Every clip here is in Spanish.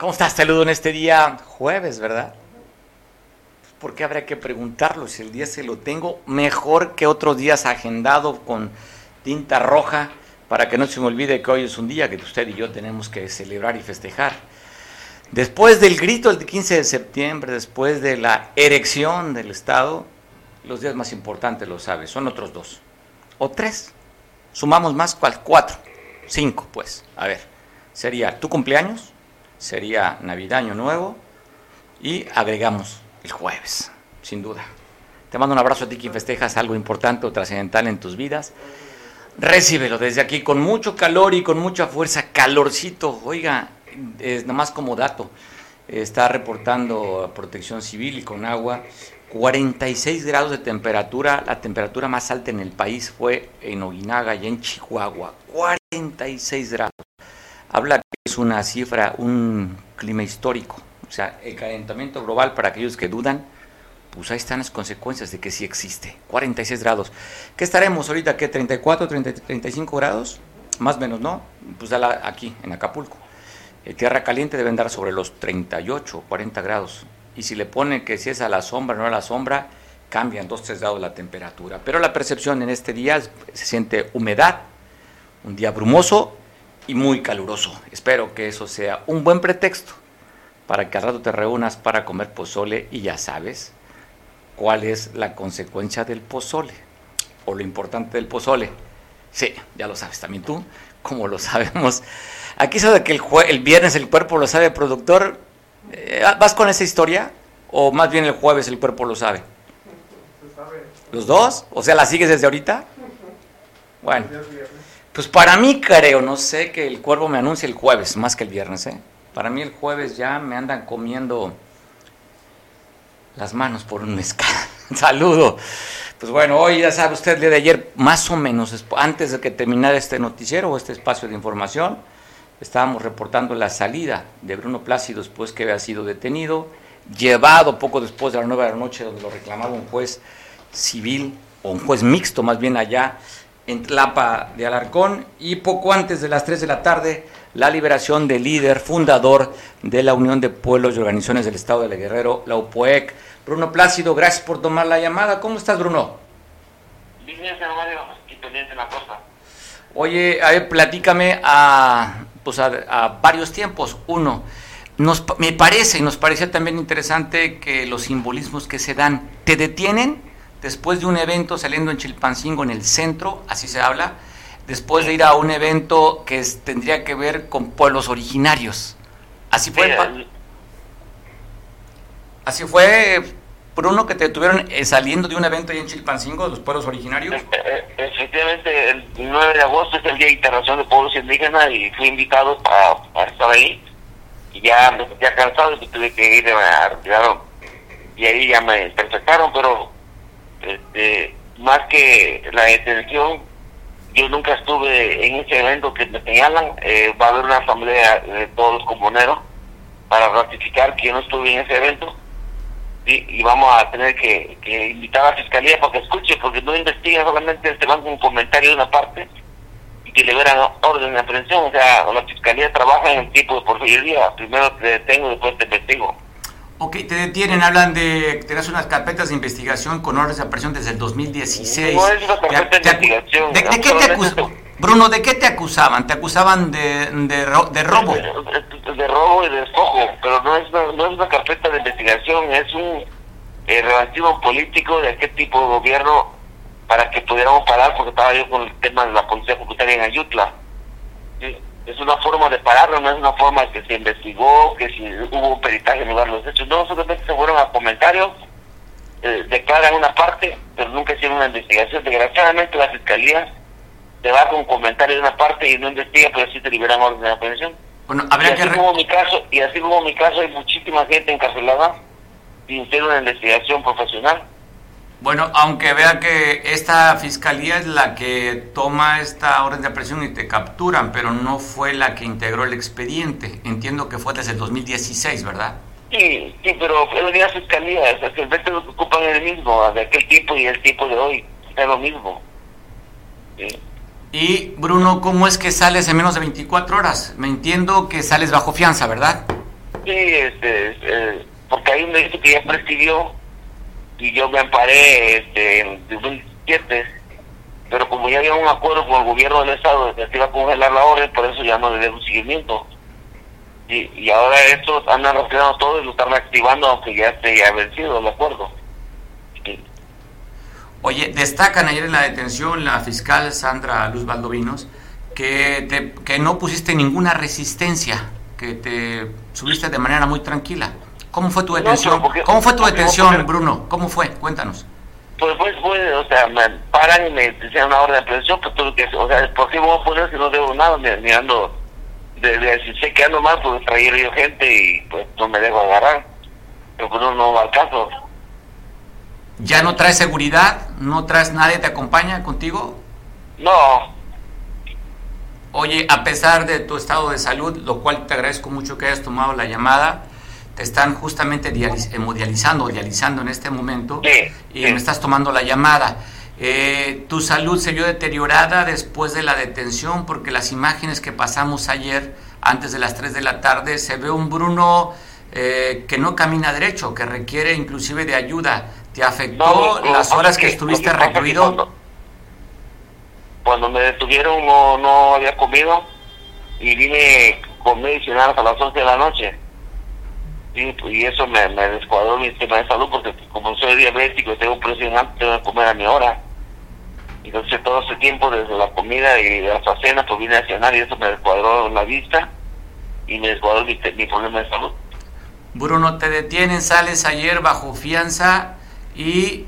¿Cómo estás? Saludo en este día jueves, ¿verdad? Pues, ¿Por qué habría que preguntarlo si el día se lo tengo mejor que otros días agendado con tinta roja para que no se me olvide que hoy es un día que usted y yo tenemos que celebrar y festejar? Después del grito del 15 de septiembre, después de la erección del Estado, los días más importantes, lo sabes, son otros dos. O tres. Sumamos más. Cuatro. Cinco, pues. A ver. Sería tu cumpleaños, sería Navidad, Año Nuevo y agregamos el jueves, sin duda. Te mando un abrazo a ti quien festejas algo importante o trascendental en tus vidas. Recíbelo desde aquí con mucho calor y con mucha fuerza, calorcito. Oiga, es nomás como dato, está reportando Protección Civil y con agua 46 grados de temperatura, la temperatura más alta en el país fue en Oguinaga y en Chihuahua, 46 grados habla que es una cifra, un clima histórico. O sea, el calentamiento global, para aquellos que dudan, pues ahí están las consecuencias de que sí existe. 46 grados. ¿Qué estaremos ahorita? ¿Qué? ¿34, 35 grados? Más o menos, ¿no? Pues aquí, en Acapulco. Eh, tierra caliente debe andar sobre los 38, 40 grados. Y si le pone que si es a la sombra, no a la sombra, cambian 2, 3 grados la temperatura. Pero la percepción en este día se siente humedad, un día brumoso y muy caluroso. Espero que eso sea un buen pretexto para que al rato te reúnas para comer pozole y ya sabes cuál es la consecuencia del pozole o lo importante del pozole. Sí, ya lo sabes también tú, como lo sabemos. Aquí sabe que el, el viernes el cuerpo lo sabe, productor. Eh, ¿Vas con esa historia? ¿O más bien el jueves el cuerpo lo sabe? ¿Los dos? O sea, ¿la sigues desde ahorita? Bueno. Pues para mí creo, no sé, que el cuervo me anuncia el jueves, más que el viernes, ¿eh? Para mí el jueves ya me andan comiendo las manos por un mezcal. Saludo. Pues bueno, hoy ya sabe usted, el de ayer, más o menos, antes de que terminara este noticiero o este espacio de información, estábamos reportando la salida de Bruno Plácido después que había sido detenido, llevado poco después de las nueve de la noche, donde lo reclamaba un juez civil, o un juez mixto más bien allá en Tlapa de Alarcón y poco antes de las 3 de la tarde la liberación del líder fundador de la Unión de Pueblos y Organizaciones del Estado de Guerrero, la UPOEC. Bruno Plácido, gracias por tomar la llamada. ¿Cómo estás, Bruno? Bien, señor Mario, pendiente la cosa. Oye, a ver, platícame a, pues a, varios tiempos. Uno, nos, me parece y nos parecía también interesante que los simbolismos que se dan, ¿te detienen? Después de un evento saliendo en Chilpancingo en el centro, así se habla, después de ir a un evento que tendría que ver con pueblos originarios. Así fue. así fue, Bruno, que te tuvieron eh, saliendo de un evento ahí en Chilpancingo, de los pueblos originarios. Eh, eh, efectivamente, el 9 de agosto es el Día Internacional de Pueblos Indígenas y fui invitado a, estar ahí. Y ya me sentía cansado y tuve que ir a retirar. Y ahí ya me perfectaron, pero este, más que la detención, yo nunca estuve en ese evento que me señalan. Eh, va a haber una asamblea de todos los comuneros para ratificar que yo no estuve en ese evento. Y, vamos a tener que, invitar a la fiscalía para que escuche, porque no investiga solamente te van un comentario de una parte y que le verán orden de aprehensión. O sea, la fiscalía trabaja en el tipo de porfiriría. Primero te detengo, después te investigo. Ok, te detienen, hablan de, tenés unas carpetas de investigación con órdenes de aprehensión desde el 2016. No es una carpeta de investigación. ¿De, qué te acusaban? Bruno, ¿de qué te acusaban? ¿Te acusaban de, de, de robo? De, robo y de despojo, pero no es, una, no es una carpeta de investigación, es un eh, relativo político de qué tipo de gobierno para que pudiéramos parar, porque estaba yo con el tema de la policía comunitaria en Ayutla. ¿sí? Es una forma de pararlo, no es una forma que se investigó, que si hubo un peritaje en lugar de los hechos. No, solamente se fueron a comentarios, eh, declaran una parte, pero nunca hicieron una investigación. Desgraciadamente la fiscalía te va con un comentario de una parte y no investiga, pero sí te liberan orden de aprehensión. Bueno, habría y así como mi caso Y así como mi caso, hay muchísima gente encarcelada sin ser una investigación profesional. Bueno, aunque vea que esta fiscalía es la que toma esta orden de aprehensión y te capturan, pero no fue la que integró el expediente. Entiendo que fue desde el 2016, ¿verdad? Sí, sí, pero es la fiscalía, es que el lo que ocupan es el mismo, de aquel tipo y el tipo de hoy, es lo mismo. Y Bruno, ¿cómo es que sales en menos de 24 horas? Me entiendo que sales bajo fianza, ¿verdad? Sí, este, este porque hay un delito que ya prescribió y yo me amparé este, en 2007, pero como ya había un acuerdo con el gobierno del Estado de que se iba a congelar la orden, por eso ya no le un seguimiento. Y, y ahora estos andan reaccionando todo y lo están activando aunque ya esté ya vencido el acuerdo. Oye, destacan ayer en la detención la fiscal Sandra Luz Valdovinos que, te, que no pusiste ninguna resistencia, que te subiste de manera muy tranquila. ¿Cómo fue tu detención? ¿Cómo fue tu detención, Bruno? ¿Cómo fue? Cuéntanos. Pues, pues, pues, o sea, me paran y me dicen una orden de aprehensión, pues todo que, o sea, ¿por qué me voy a poner si no debo nada? Mirando, de, de, si sé que ando mal, pues traer yo gente y pues no me dejo agarrar. Pero pues no, no va al caso. ¿Ya no traes seguridad? ¿No traes nadie te acompaña contigo? No. Oye, a pesar de tu estado de salud, lo cual te agradezco mucho que hayas tomado la llamada, están justamente hemodializando, dializando en este momento y me estás tomando la llamada. Eh, tu salud se vio deteriorada después de la detención porque las imágenes que pasamos ayer, antes de las 3 de la tarde, se ve un Bruno eh, que no camina derecho, que requiere inclusive de ayuda. ¿Te afectó las horas que, estuviste recluido? Cuando, me detuvieron no, no había comido y vine con medicinal hasta las 11 de la noche y eso me, me descuadró mi sistema de salud porque como soy diabético y tengo presión alta, tengo que comer a mi hora. Entonces todo ese tiempo desde la comida y hasta cena pues vine a cenar y eso me descuadró la vista y me descuadró mi, mi problema de salud. Bruno, te detienen, sales ayer bajo fianza y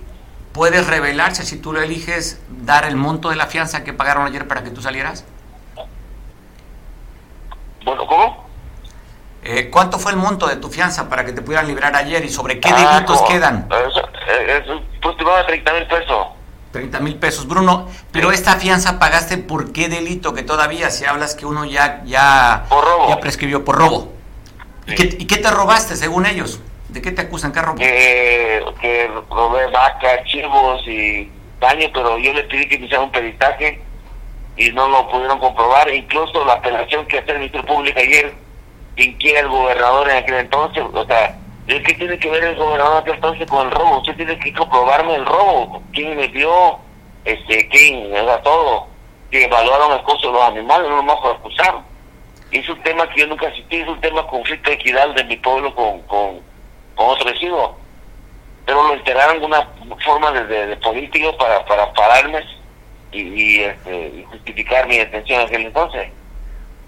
puedes revelarse si tú lo eliges dar el monto de la fianza que pagaron ayer para que tú salieras. Bueno, ¿cómo? Eh, ¿Cuánto fue el monto de tu fianza para que te pudieran liberar ayer y sobre qué ah, delitos quedan? Es, pues te 30 mil pesos. 30 mil pesos, Bruno. Pero esta fianza pagaste por qué delito que todavía si hablas que uno ya ya, ya prescribió por robo. ¿Y, qué, te robaste según ellos? ¿De qué te acusan? ¿Qué robó? Que, robé vacas, chivos y daño, pero yo les pedí que me hicieran un peritaje y no lo pudieron comprobar. Incluso la apelación que hace el Ministerio Público ayer quien quiera el gobernador en aquel entonces, o sea, ¿qué tiene que ver el gobernador en aquel entonces con el robo? Usted tiene que comprobarme el robo, quién me dio, este, quién, o sea, todo, que evaluaron el costo de los animales, no más por acusar. Es un tema que yo nunca asistí, es un tema conflicto de equidad de mi pueblo con, con, con otro residuo. Pero lo enteraron de una forma de, de, político para, para pararme y, este, y justificar mi detención en aquel entonces.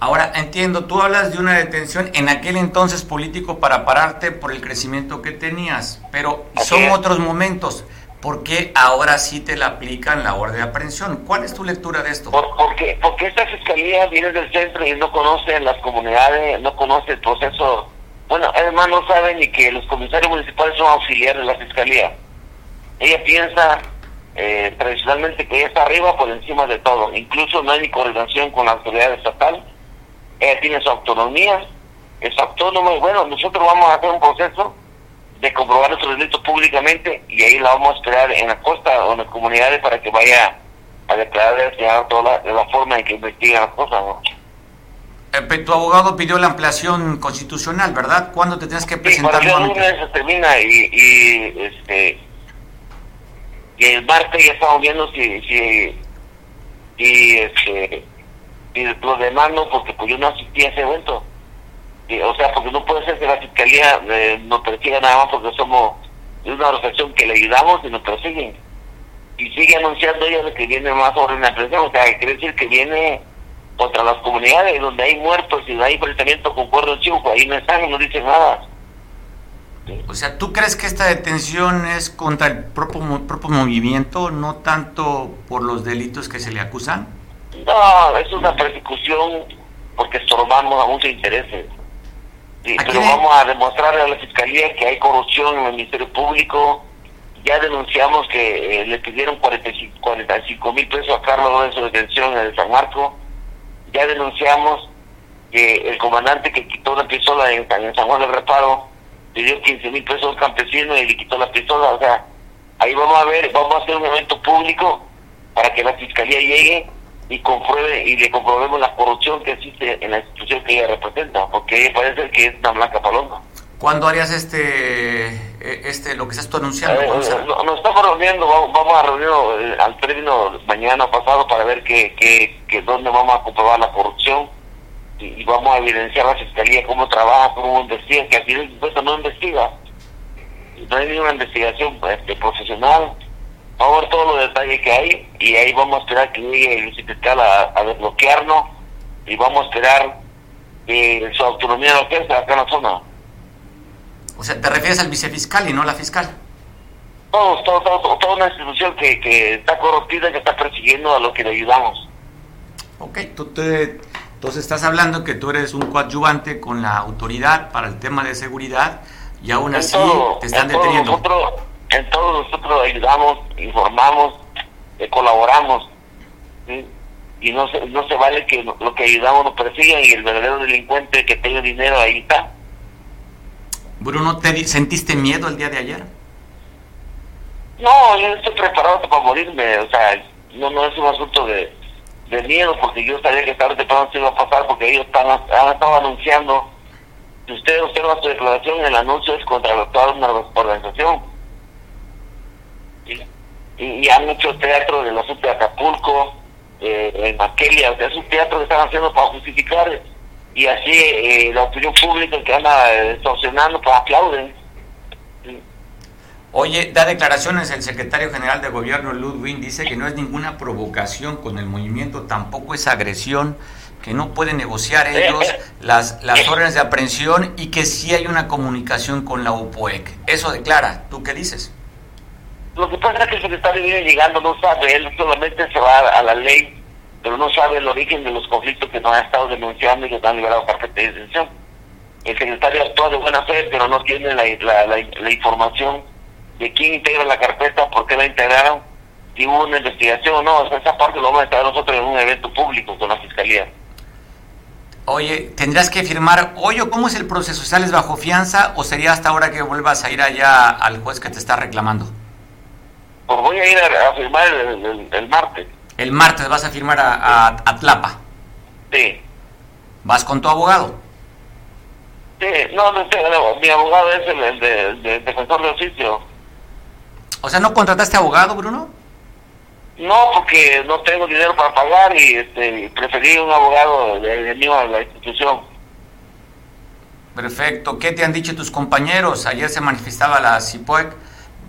Ahora, entiendo, tú hablas de una detención en aquel entonces político para pararte por el crecimiento que tenías, pero son otros momentos. ¿Por qué ahora sí te la aplican la orden de aprehensión? ¿Cuál es tu lectura de esto? porque, porque esta fiscalía viene del centro y no conoce las comunidades, no conoce el proceso. Bueno, además no sabe ni que los comisarios municipales son auxiliares de la fiscalía. Ella piensa eh, tradicionalmente que ella está arriba por encima de todo. Incluso no hay ni coordinación con la autoridad estatal ella tiene su autonomía, es autónoma y bueno, nosotros vamos a hacer un proceso de comprobar nuestros delitos públicamente y ahí la vamos a esperar en la costa o en las comunidades para que vaya a declarar toda la, forma en que investigan las cosas. Eh, tu abogado pidió la ampliación constitucional, ¿verdad? ¿Cuándo te tienes que presentar? Sí, para el se termina y, y, este y el martes ya estamos viendo si si, si este y los demás no, porque pues yo no asistí a ese evento. o sea, porque no puede ser que la fiscalía eh, nos persiga nada más porque somos una organización que le ayudamos y nos persiguen. Y sigue anunciando ella que viene más sobre una presión, o sea, quiere decir que viene contra las comunidades donde hay muertos y donde hay enfrentamiento con cuernos chivos, ahí no están y no dicen nada. O sea, ¿tú crees que esta detención es contra el propio, propio movimiento, no tanto por los delitos que se le acusan? No, es una persecución porque estorbamos a muchos intereses. pero vamos a demostrarle a la Fiscalía que hay corrupción en el Ministerio Público. Ya denunciamos que eh, le pidieron 45 mil pesos a Carlos en su detención en el San Marco. Ya denunciamos que el comandante que quitó la pistola en, San Juan del Reparo pidió 15 mil pesos a un campesino y le quitó la pistola. O sea, ahí vamos a ver, vamos a hacer un evento público para que la Fiscalía llegue y compruebe y le comprobemos la corrupción que existe en la institución que ella representa, porque ella parece que es una blanca paloma. ¿Cuándo harías este, eh, este lo que estás tú anunciando? Eh, eh, nos estamos reuniendo, vamos, a reunirnos al término mañana pasado para ver que, que, dónde vamos a comprobar la corrupción y, vamos a evidenciar la fiscalía cómo trabaja, cómo investiga, que aquí supuesto no investiga, no hay ninguna investigación este, profesional vamos a ver todos los detalles que hay y ahí vamos a esperar que llegue el fiscal a, desbloquearnos y vamos a esperar que su autonomía lo que acá en la zona. O sea, ¿te refieres al vicefiscal y no a la fiscal? Todos, todo, todo, toda una institución que, que está corrompida, que está persiguiendo a los que le ayudamos. Ok, tú te, entonces estás hablando que tú eres un coadyuvante con la autoridad para el tema de seguridad y aún así te están deteniendo en todo nosotros ayudamos, informamos, eh, colaboramos. Y no se, no se vale que lo que ayudamos nos persigan y el verdadero delincuente que tenga dinero ahí está. Bruno, ¿te sentiste miedo el día de ayer? No, yo estoy preparado para morirme, o sea, no, no es un asunto de, de miedo, porque yo sabía que tarde o temprano se iba a pasar, porque ellos están, han estado anunciando, si usted observa su declaración, el anuncio es contra toda una organización y, han hecho teatro de los de Acapulco, eh, en Maquelia, o sea, es un teatro que están haciendo para justificar y así eh, la opinión pública que anda extorsionando, pues aplauden. Oye, da declaraciones el secretario general de gobierno Ludwig, dice que no es ninguna provocación con el movimiento, tampoco es agresión, que no pueden negociar eh, ellos las, las órdenes de aprehensión y que sí hay una comunicación con la UPOEC. Eso declara, ¿tú qué dices? Lo que pasa es que el secretario viene llegando, no sabe, él solamente se va a la ley, pero no sabe el origen de los conflictos que nos han estado denunciando y que nos han liberado carpeta de detención. El secretario actúa de buena fe, pero no tiene la, la, información de quién integra la carpeta, por qué la integraron, si hubo una investigación o no. esa parte lo vamos a estar nosotros en un evento público con la fiscalía. Oye, ¿tendrás que firmar hoy cómo es el proceso? ¿Sales bajo fianza o sería hasta ahora que vuelvas a ir allá al juez que te está reclamando? Pues voy a ir a, firmar el, martes. El martes vas a firmar a, a, Tlapa. Sí. ¿Vas con tu abogado? Sí, no, no, mi abogado es el, de, defensor de oficio. O sea, ¿no contrataste abogado, Bruno? No, porque no tengo dinero para pagar y este, preferí un abogado de, de mío a la institución. Perfecto. ¿Qué te han dicho tus compañeros? Ayer se manifestaba la CIPOEC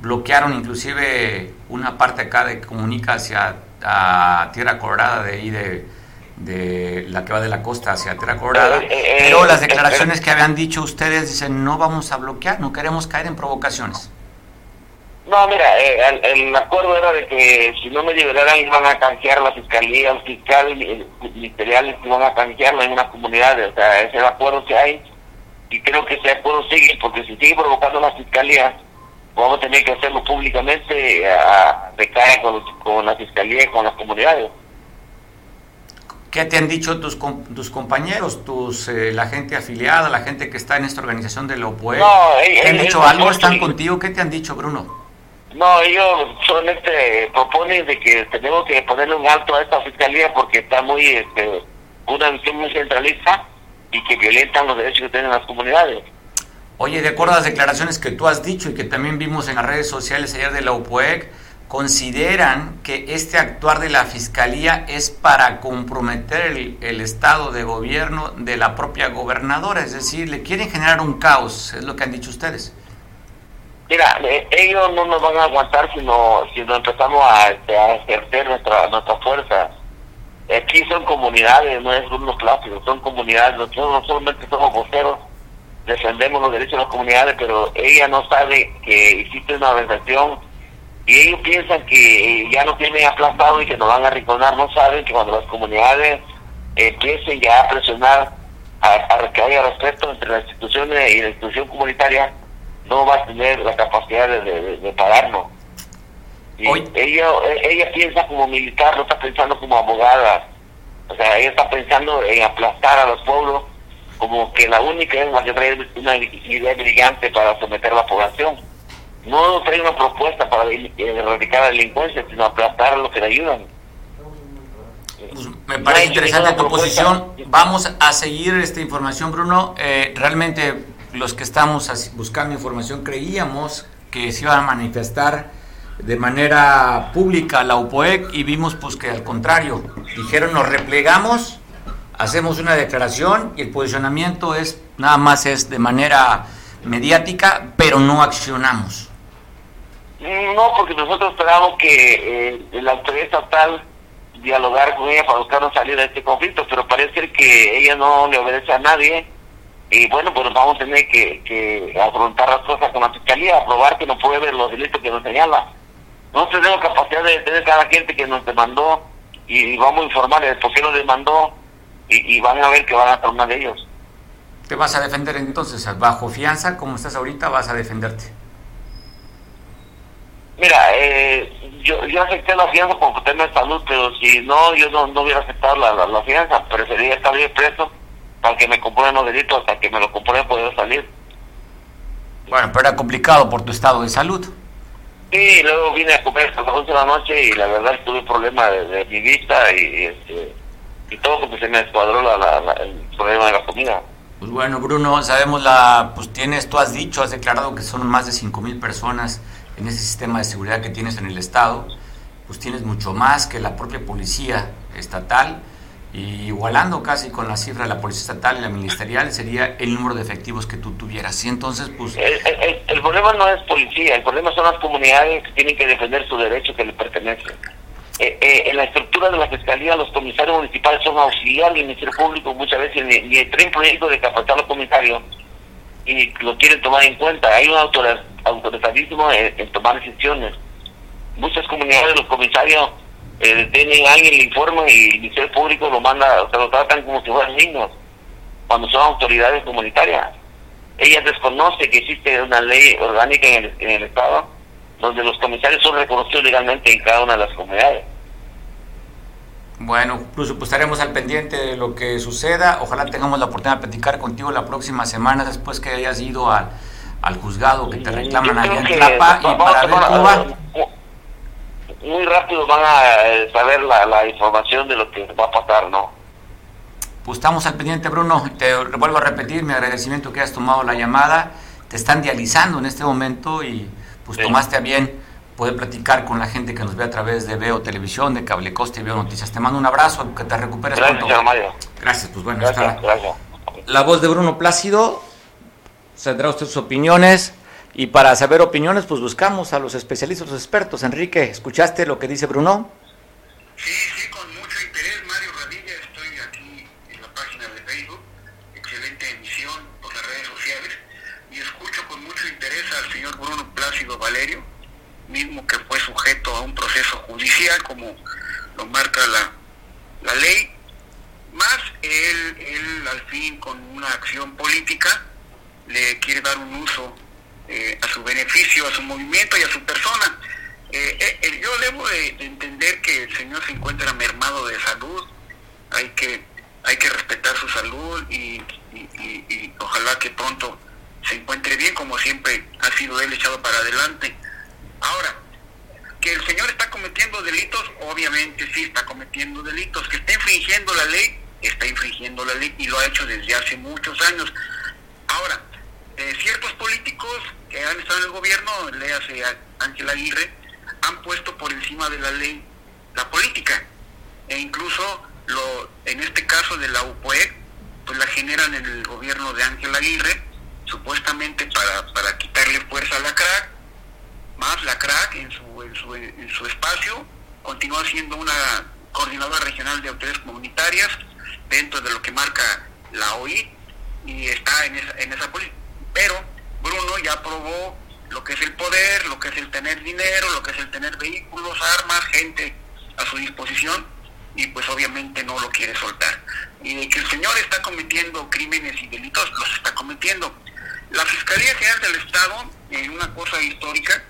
bloquearon inclusive una parte acá de que comunica hacia a Tierra Colorada de ahí de, de la que va de la costa hacia Tierra Colorada, eh, eh, pero las eh, declaraciones que habían dicho ustedes dicen no vamos a bloquear, no queremos caer en provocaciones. No, mira, el, acuerdo era de que si no me liberaran iban a canjear la fiscalía, el fiscal, ministeriales iban a canjearlo en una comunidad, o sea, ese acuerdo que hay y creo que ese acuerdo sigue porque si sigue provocando la fiscalía vamos a tener que hacerlo públicamente a, recaer con, con la fiscalía y con las comunidades. ¿Qué te han dicho tus, tus compañeros, tus eh, la gente afiliada, la gente que está en esta organización de la OPUE? No, ¿Te han dicho algo? ¿Están contigo? ¿Qué te han dicho, Bruno? No, ellos solamente proponen de que tenemos que ponerle un alto a esta fiscalía porque está muy, este, una visión muy centralista y que violentan los derechos que tienen las comunidades. Oye, de acuerdo a las declaraciones que tú has dicho y que también vimos en las redes sociales ayer de la UPOEC, consideran que este actuar de la Fiscalía es para comprometer el, estado de gobierno de la propia gobernadora, es decir, le quieren generar un caos, es lo que han dicho ustedes. Mira, eh, ellos no nos van a aguantar si no, si no empezamos a, este, a ejercer nuestra, nuestra fuerza. Aquí son comunidades, no es unos clásicos, son comunidades, nosotros no solamente somos voceros, defendemos los derechos de las comunidades, pero ella no sabe que existe una organización y ellos piensan que ya no tienen aplastado y que nos van a arrinconar, no saben que cuando las comunidades empiecen ya a presionar a, que haya respeto entre las instituciones y la institución comunitaria, no va a tener la capacidad de, de, pararnos. ella, ella piensa como militar, no está pensando como abogada. O sea, ella está pensando en aplastar a los pueblos como que la única es la que trae una idea brillante para someter a la población. No trae una propuesta para erradicar la delincuencia, sino aplastar a los que le ayudan. Pues, me parece interesante tu posición. Vamos a seguir esta información, Bruno. Eh, realmente los que estamos buscando información creíamos que se iban a manifestar de manera pública la UPOEC y vimos pues que al contrario, dijeron nos replegamos, hacemos una declaración y el posicionamiento es nada más es de manera mediática, pero no accionamos. No, porque nosotros esperamos que eh, la autoridad estatal dialogar con ella para buscar salida de este conflicto, pero parece que ella no le obedece a nadie y bueno, pues vamos a tener que, afrontar las cosas con la fiscalía, aprobar que no puede ver los delitos que nos señala. No tenemos capacidad de tener cada gente que nos demandó y, vamos a informarles por qué nos demandó y, van a ver que van a tomar de ellos. ¿Te vas a defender entonces? ¿Bajo fianza, como estás ahorita, vas a defenderte? Mira, eh, yo, yo acepté la fianza por tema de salud, pero si no, yo no, no hubiera aceptado la, la, fianza. Preferiría estar bien preso para que me comprueben los delitos, hasta que me lo comprueben poder salir. Bueno, pero era complicado por tu estado de salud. Sí, luego vine a comer hasta las 11 de la noche y la verdad tuve problema de, mi vista y, este, y todo porque se me escuadró la, el problema de la comida. Pues bueno, Bruno, sabemos la, pues tienes, tú has dicho, has declarado que son más de 5 mil personas en ese sistema de seguridad que tienes en el Estado, pues tienes mucho más que la propia policía estatal, y igualando casi con la cifra de la policía estatal y la ministerial sería el número de efectivos que tú tuvieras. Y entonces, pues... El, problema no es policía, el problema son las comunidades que tienen que defender su derecho que les pertenece. Eh, eh, en la estructura de la fiscalía, los comisarios municipales son auxiliares del Ministerio Público, muchas veces ni, ni traen proyecto de capacitar a los comisarios y lo quieren tomar en cuenta. Hay un autoritarismo en, tomar decisiones. Muchas comunidades, los comisarios eh, detienen a alguien, le y el Ministerio Público lo manda, o sea, lo tratan como si fueran niños, cuando son autoridades comunitarias. Ella desconoce que existe una ley orgánica en el Estado donde los comisarios son reconocidos legalmente en cada una de las comunidades. Bueno, incluso pues estaremos al pendiente de lo que suceda. Ojalá tengamos la oportunidad de platicar contigo la próxima semana después que hayas ido al, al juzgado que te reclaman allá en Tlapa y para ver cómo Muy rápido van a eh, saber la, la información de lo que va a pasar, ¿no? Pues estamos al pendiente, Bruno. Te vuelvo a repetir mi agradecimiento que hayas tomado la llamada. Te están dializando en este momento y pues tomaste a bien poder platicar con la gente que nos ve a través de Veo Televisión, de Cable Coste y Veo Noticias. Te mando un abrazo, que te recuperes gracias, pronto. Mario. Gracias, pues bueno, está la voz de Bruno Plácido. Tendrá usted sus opiniones. Y para saber opiniones, pues buscamos a los especialistas, los expertos. Enrique, ¿escuchaste lo que dice Bruno? Sí, sí, con mucho interés, Mario Radilla. Estoy aquí en la página de Facebook. Excelente emisión por las redes sociales. Y escucho con mucho interés al señor Bruno Plácido Valerio mismo que fue sujeto a un proceso judicial como lo marca la, la ley, más él, él al fin con una acción política le quiere dar un uso eh, a su beneficio, a su movimiento y a su persona. Eh, eh, yo debo de, entender que el señor se encuentra mermado de salud, hay que, hay que respetar su salud y, y ojalá que pronto se encuentre bien, como siempre ha sido él echado para adelante. Ahora, que el señor está cometiendo delitos, obviamente sí está cometiendo delitos. Que está infringiendo la ley, está infringiendo la ley y lo ha hecho desde hace muchos años. Ahora, eh, ciertos políticos que han estado en el gobierno, léase Ángel Aguirre, han puesto por encima de la ley la política. E incluso lo, en este caso de la UPOE, pues la generan en el gobierno de Ángel Aguirre, supuestamente para, para quitarle fuerza a la CRAC más la CRAC en su, en su, en su espacio, continúa siendo una coordinadora regional de autoridades comunitarias dentro de lo que marca la OI y está en esa, en esa política. Pero Bruno ya probó lo que es el poder, lo que es el tener dinero, lo que es el tener vehículos, armas, gente a su disposición y pues obviamente no lo quiere soltar. Y de que el señor está cometiendo crímenes y delitos, los está cometiendo. La Fiscalía General del Estado, en una cosa histórica,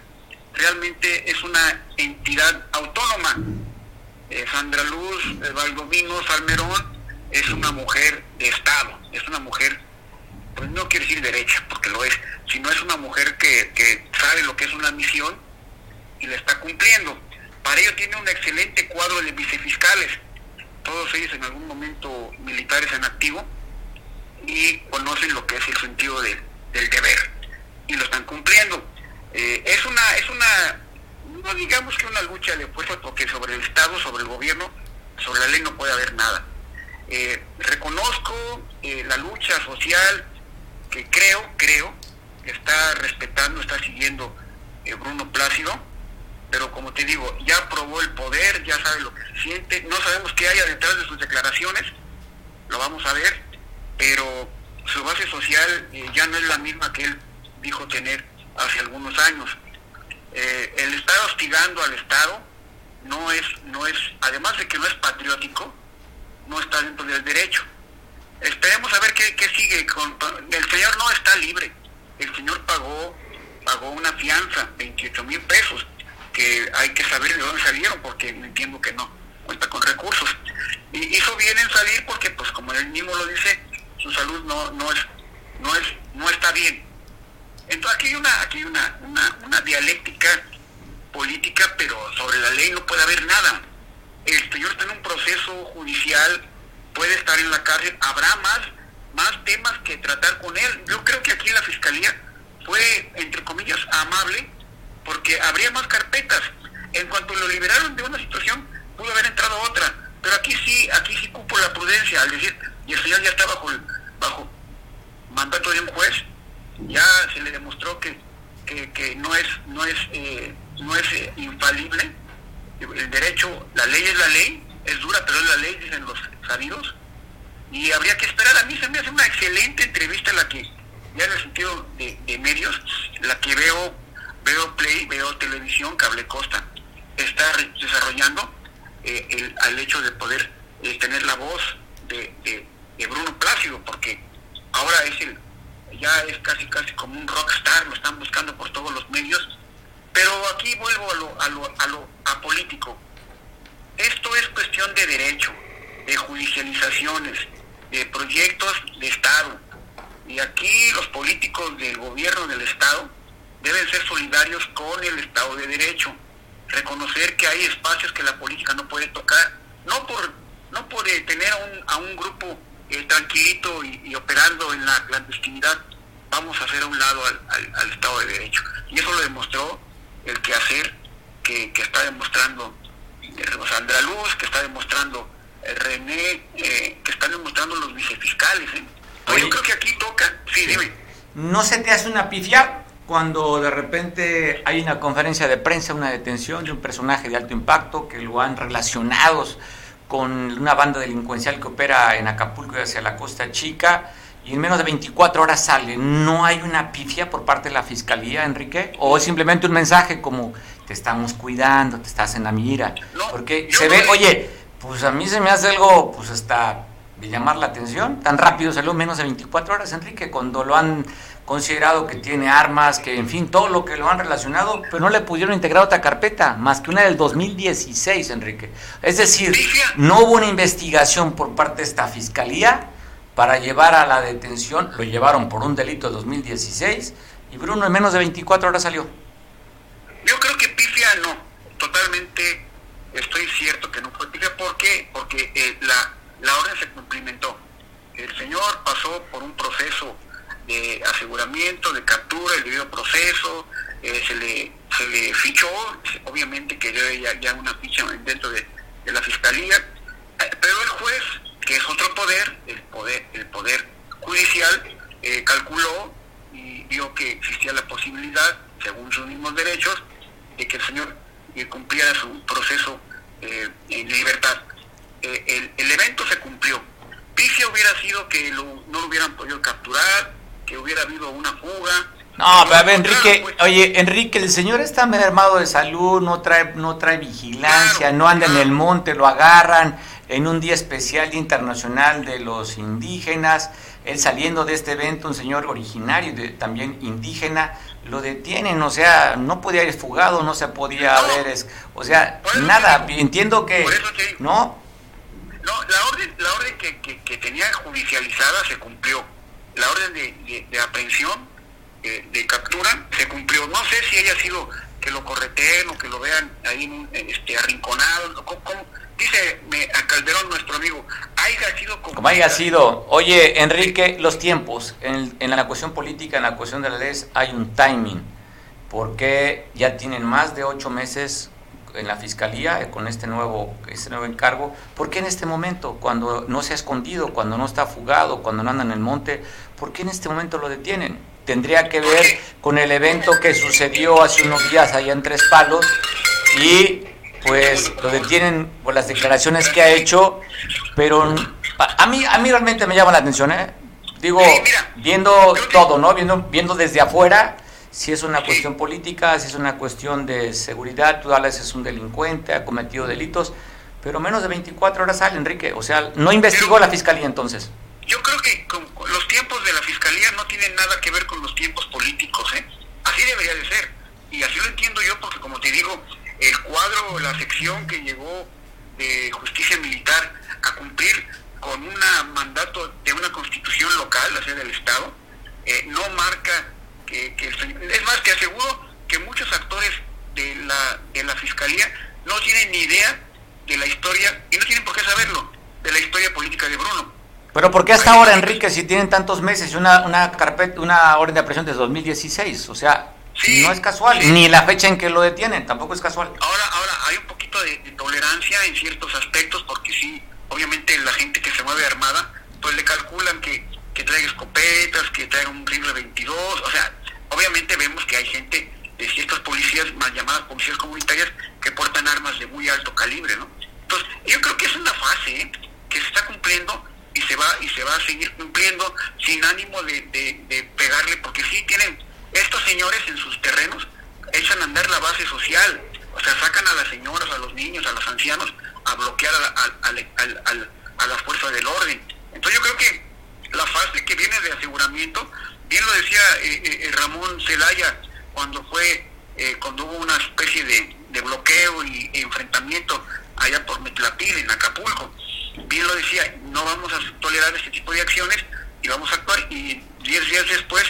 realmente es una entidad autónoma. Eh, Sandra Luz eh, Valdovino Salmerón es una mujer de Estado, es una mujer, pues no quiere decir derecha, porque lo es, sino es una mujer que, que sabe lo que es una misión y la está cumpliendo. Para ello tiene un excelente cuadro de vicefiscales, todos ellos en algún momento militares en activo, y conocen lo que es el sentido del deber, y lo están cumpliendo. Eh, es una, es una, no digamos que una lucha de fuerza, porque sobre el Estado, sobre el gobierno, sobre la ley no puede haber nada. Eh, reconozco eh, la lucha social que creo, creo, está respetando, está siguiendo Bruno Plácido, pero como te digo, ya probó el poder, ya sabe lo que se siente, no sabemos qué haya detrás de sus declaraciones, lo vamos a ver, pero su base social eh, ya no es la misma que él dijo tener hace algunos años. Eh, el estar hostigando al Estado no es, no es, además de que no es patriótico, no está dentro del derecho. Esperemos a ver qué, qué sigue. Con, el señor no está libre. El señor pagó, pagó una fianza, 28 mil pesos que hay que saber de dónde salieron, porque entiendo que no cuenta con recursos. Y hizo bien en salir porque, pues como él mismo lo dice, su salud no, no, es, no, es, no está bien. Entonces aquí hay, una, aquí hay una, una, una dialéctica política, pero sobre la ley no puede haber nada. El señor está en un proceso judicial, puede estar en la cárcel, habrá más, más temas que tratar con él. Yo creo que aquí la fiscalía fue, entre comillas, amable porque habría más carpetas. En cuanto lo liberaron de una situación, pudo haber entrado otra. Pero aquí sí, aquí sí cupo la prudencia, al decir, y el señor ya está bajo, bajo mandato de un juez, ya se le demostró que, que, no es, no es, eh, no es eh, infalible. El derecho, la ley es la ley, es dura, pero es la ley, dicen los sabidos. Y habría que esperar. A mí se me hace una excelente entrevista la que, ya en el sentido de, de medios, la que veo veo Play, veo televisión, Cable Costa, está desarrollando eh, al hecho de poder tener la voz de, Bruno Plácido, porque ahora es el, ya es casi casi como un rockstar, lo están buscando por todos los medios, pero aquí vuelvo a lo, a lo, a lo apolítico. Esto es cuestión de derecho, de judicializaciones, de proyectos de Estado. Y aquí los políticos del gobierno del Estado deben ser solidarios con el Estado de Derecho, reconocer que hay espacios que la política no puede tocar, no por no por eh, tener a un, a un grupo eh, tranquilito y, operando en la clandestinidad, vamos a hacer a un lado al, Estado de Derecho. Y eso lo demostró el quehacer que, que está demostrando eh, Sandra Luz, que está demostrando René, que están demostrando los vicefiscales. yo creo que aquí toca, sí, dime. ¿No se te hace una pifia? cuando de repente hay una conferencia de prensa, una detención de un personaje de alto impacto que lo han relacionado con una banda delincuencial que opera en Acapulco y hacia la Costa Chica y en menos de 24 horas sale. ¿No hay una pifia por parte de la fiscalía, Enrique? ¿O es simplemente un mensaje como te estamos cuidando, te estás en la mira? Porque se ve, oye, pues a mí se me hace algo, pues hasta de llamar la atención. Tan rápido salió menos de 24 horas, Enrique, cuando lo han considerado que tiene armas, que en fin, todo lo que lo han relacionado, pero no le pudieron integrar otra carpeta, más que una del 2016, Enrique. Es decir, no hubo una investigación por parte de esta fiscalía para llevar a la detención, lo llevaron por un delito de 2016 y Bruno en menos de 24 horas salió. Yo creo que pifia no, totalmente estoy cierto que no fue pifia, ¿por qué? Porque eh, la, la orden se cumplimentó. El señor pasó por un proceso de aseguramiento, de captura, el debido proceso, eh, se, le, se le fichó, obviamente que ya, ya una ficha dentro de, la fiscalía, eh, pero el juez, que es otro poder, el poder, el poder judicial, eh, calculó y vio que existía la posibilidad, según sus mismos derechos, de que el señor cumpliera su proceso en libertad. El, el, evento se cumplió. Picia hubiera sido que no lo hubieran podido capturar, que hubiera habido una fuga, No, pero a ver, Enrique, pues. oye, Enrique, el señor está mermado de salud, no trae, no trae vigilancia, no anda en el monte, lo agarran en un día especial internacional de los indígenas, él saliendo de este evento, un señor originario de, también indígena, lo detienen, o sea, no podía ir fugado, no se podía es, o sea, nada, entiendo que, ¿no? No, la orden, la orden que, que, tenía judicializada se cumplió, la orden de, de, aprehensión, eh, de captura, se cumplió, no sé si haya sido que lo correten o que lo vean ahí este, arrinconado, ¿cómo, dice a Calderón, nuestro amigo, haya sido como, haya sido. Oye, Enrique, los tiempos, en, en, la cuestión política, en la cuestión de la leyes, hay un timing, porque ya tienen más de ocho meses en la fiscalía eh, con este nuevo, este nuevo encargo. ¿Por qué en este momento, cuando no se ha escondido, cuando no está fugado, cuando no anda en el monte, por qué en este momento lo detienen? Tendría que ver con el evento que sucedió hace unos días allá en Tres Palos y pues lo detienen por las declaraciones que ha hecho, pero a mí, a mí realmente me llama la atención, ¿eh? Digo, viendo todo, ¿no? Viendo, viendo desde afuera, si es una cuestión política, si es una cuestión de seguridad, tú hablas es un delincuente, ha cometido delitos, pero menos de 24 horas sale, Enrique. O sea, no investigó la fiscalía entonces. Yo creo que los tiempos de la fiscalía no tienen nada que ver con los tiempos políticos, ¿eh? Así debería de ser. Y así lo entiendo yo porque, como te digo, el cuadro, la sección que llegó de justicia militar a cumplir con un mandato de una constitución local, la sede del Estado, eh, no marca que, es más, te aseguro que muchos actores de la, de la fiscalía no tienen ni idea de la historia, y no tienen por qué saberlo, de la historia política de Bruno. Pero ¿por qué hasta ahora, Enrique, si tienen tantos meses y una, una, carpeta, una orden de aprehensión desde 2016? O sea, no es casual, ni la fecha en que lo detienen, tampoco es casual. Ahora, ahora hay un poquito de, tolerancia en ciertos aspectos, porque sí, obviamente la gente que se mueve armada, pues le calculan que, que traiga escopetas, que traiga un rifle 22, o sea, obviamente vemos que hay gente de ciertas policías, más llamadas policías comunitarias, que portan armas de muy alto calibre, ¿no? Entonces, yo creo que es una fase ¿eh? que se está cumpliendo y se va y se va a seguir cumpliendo sin ánimo de, de pegarle, porque sí tienen estos señores en sus terrenos echan a andar la base social, o sea, sacan a las señoras, a los niños, a los ancianos a bloquear a, a, la fuerza del orden. Entonces yo creo que la fase que viene de aseguramiento, bien lo decía eh, eh, eh, Ramón Celaya cuando fue, cuando hubo una especie de, bloqueo y enfrentamiento allá por Metlapil, en Acapulco, bien lo decía, no vamos a tolerar este tipo de acciones y vamos a actuar y diez días después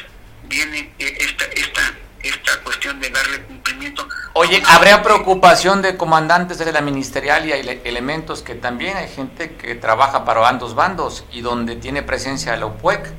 viene eh, esta, esta, esta cuestión de darle cumplimiento. Oye, ¿habría preocupación de comandantes de la ministerial y hay elementos que también hay gente que trabaja para ambos bandos y donde tiene presencia la UPUEC?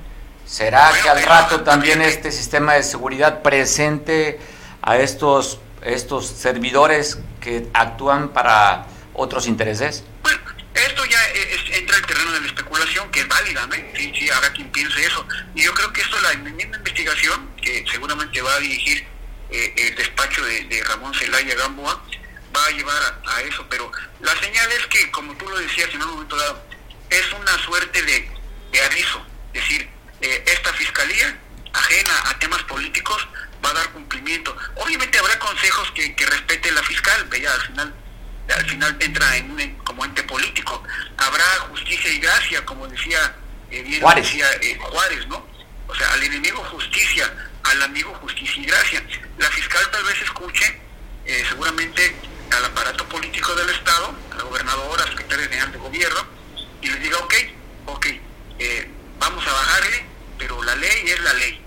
¿Será que al rato también este sistema de seguridad presente a estos, estos servidores que actúan para otros intereses? Bueno, esto ya entra en el terreno de la especulación, que es válida, ¿no? Sí, sí, habrá quien piense eso. Y yo creo que esto, la misma investigación, que seguramente va a dirigir eh, el despacho de, Ramón Celaya Gamboa, va a llevar a, eso. Pero la señal es que, como tú lo decías en un momento dado, es una suerte de, aviso. Es decir, eh, esta fiscalía, ajena a temas políticos, va a dar cumplimiento. Obviamente habrá consejos que, que respete la fiscal, ya al final al final entra en un, como ente político. Habrá justicia y gracia, como decía eh, bien Juárez. Decía, eh, Juárez, ¿no? O sea, al enemigo justicia, al amigo justicia y gracia. La fiscal tal vez escuche, eh, seguramente, al aparato político del Estado, al gobernador, al secretario general de gobierno, y le diga, ok, ok, vamos a bajarle, pero la ley es la ley.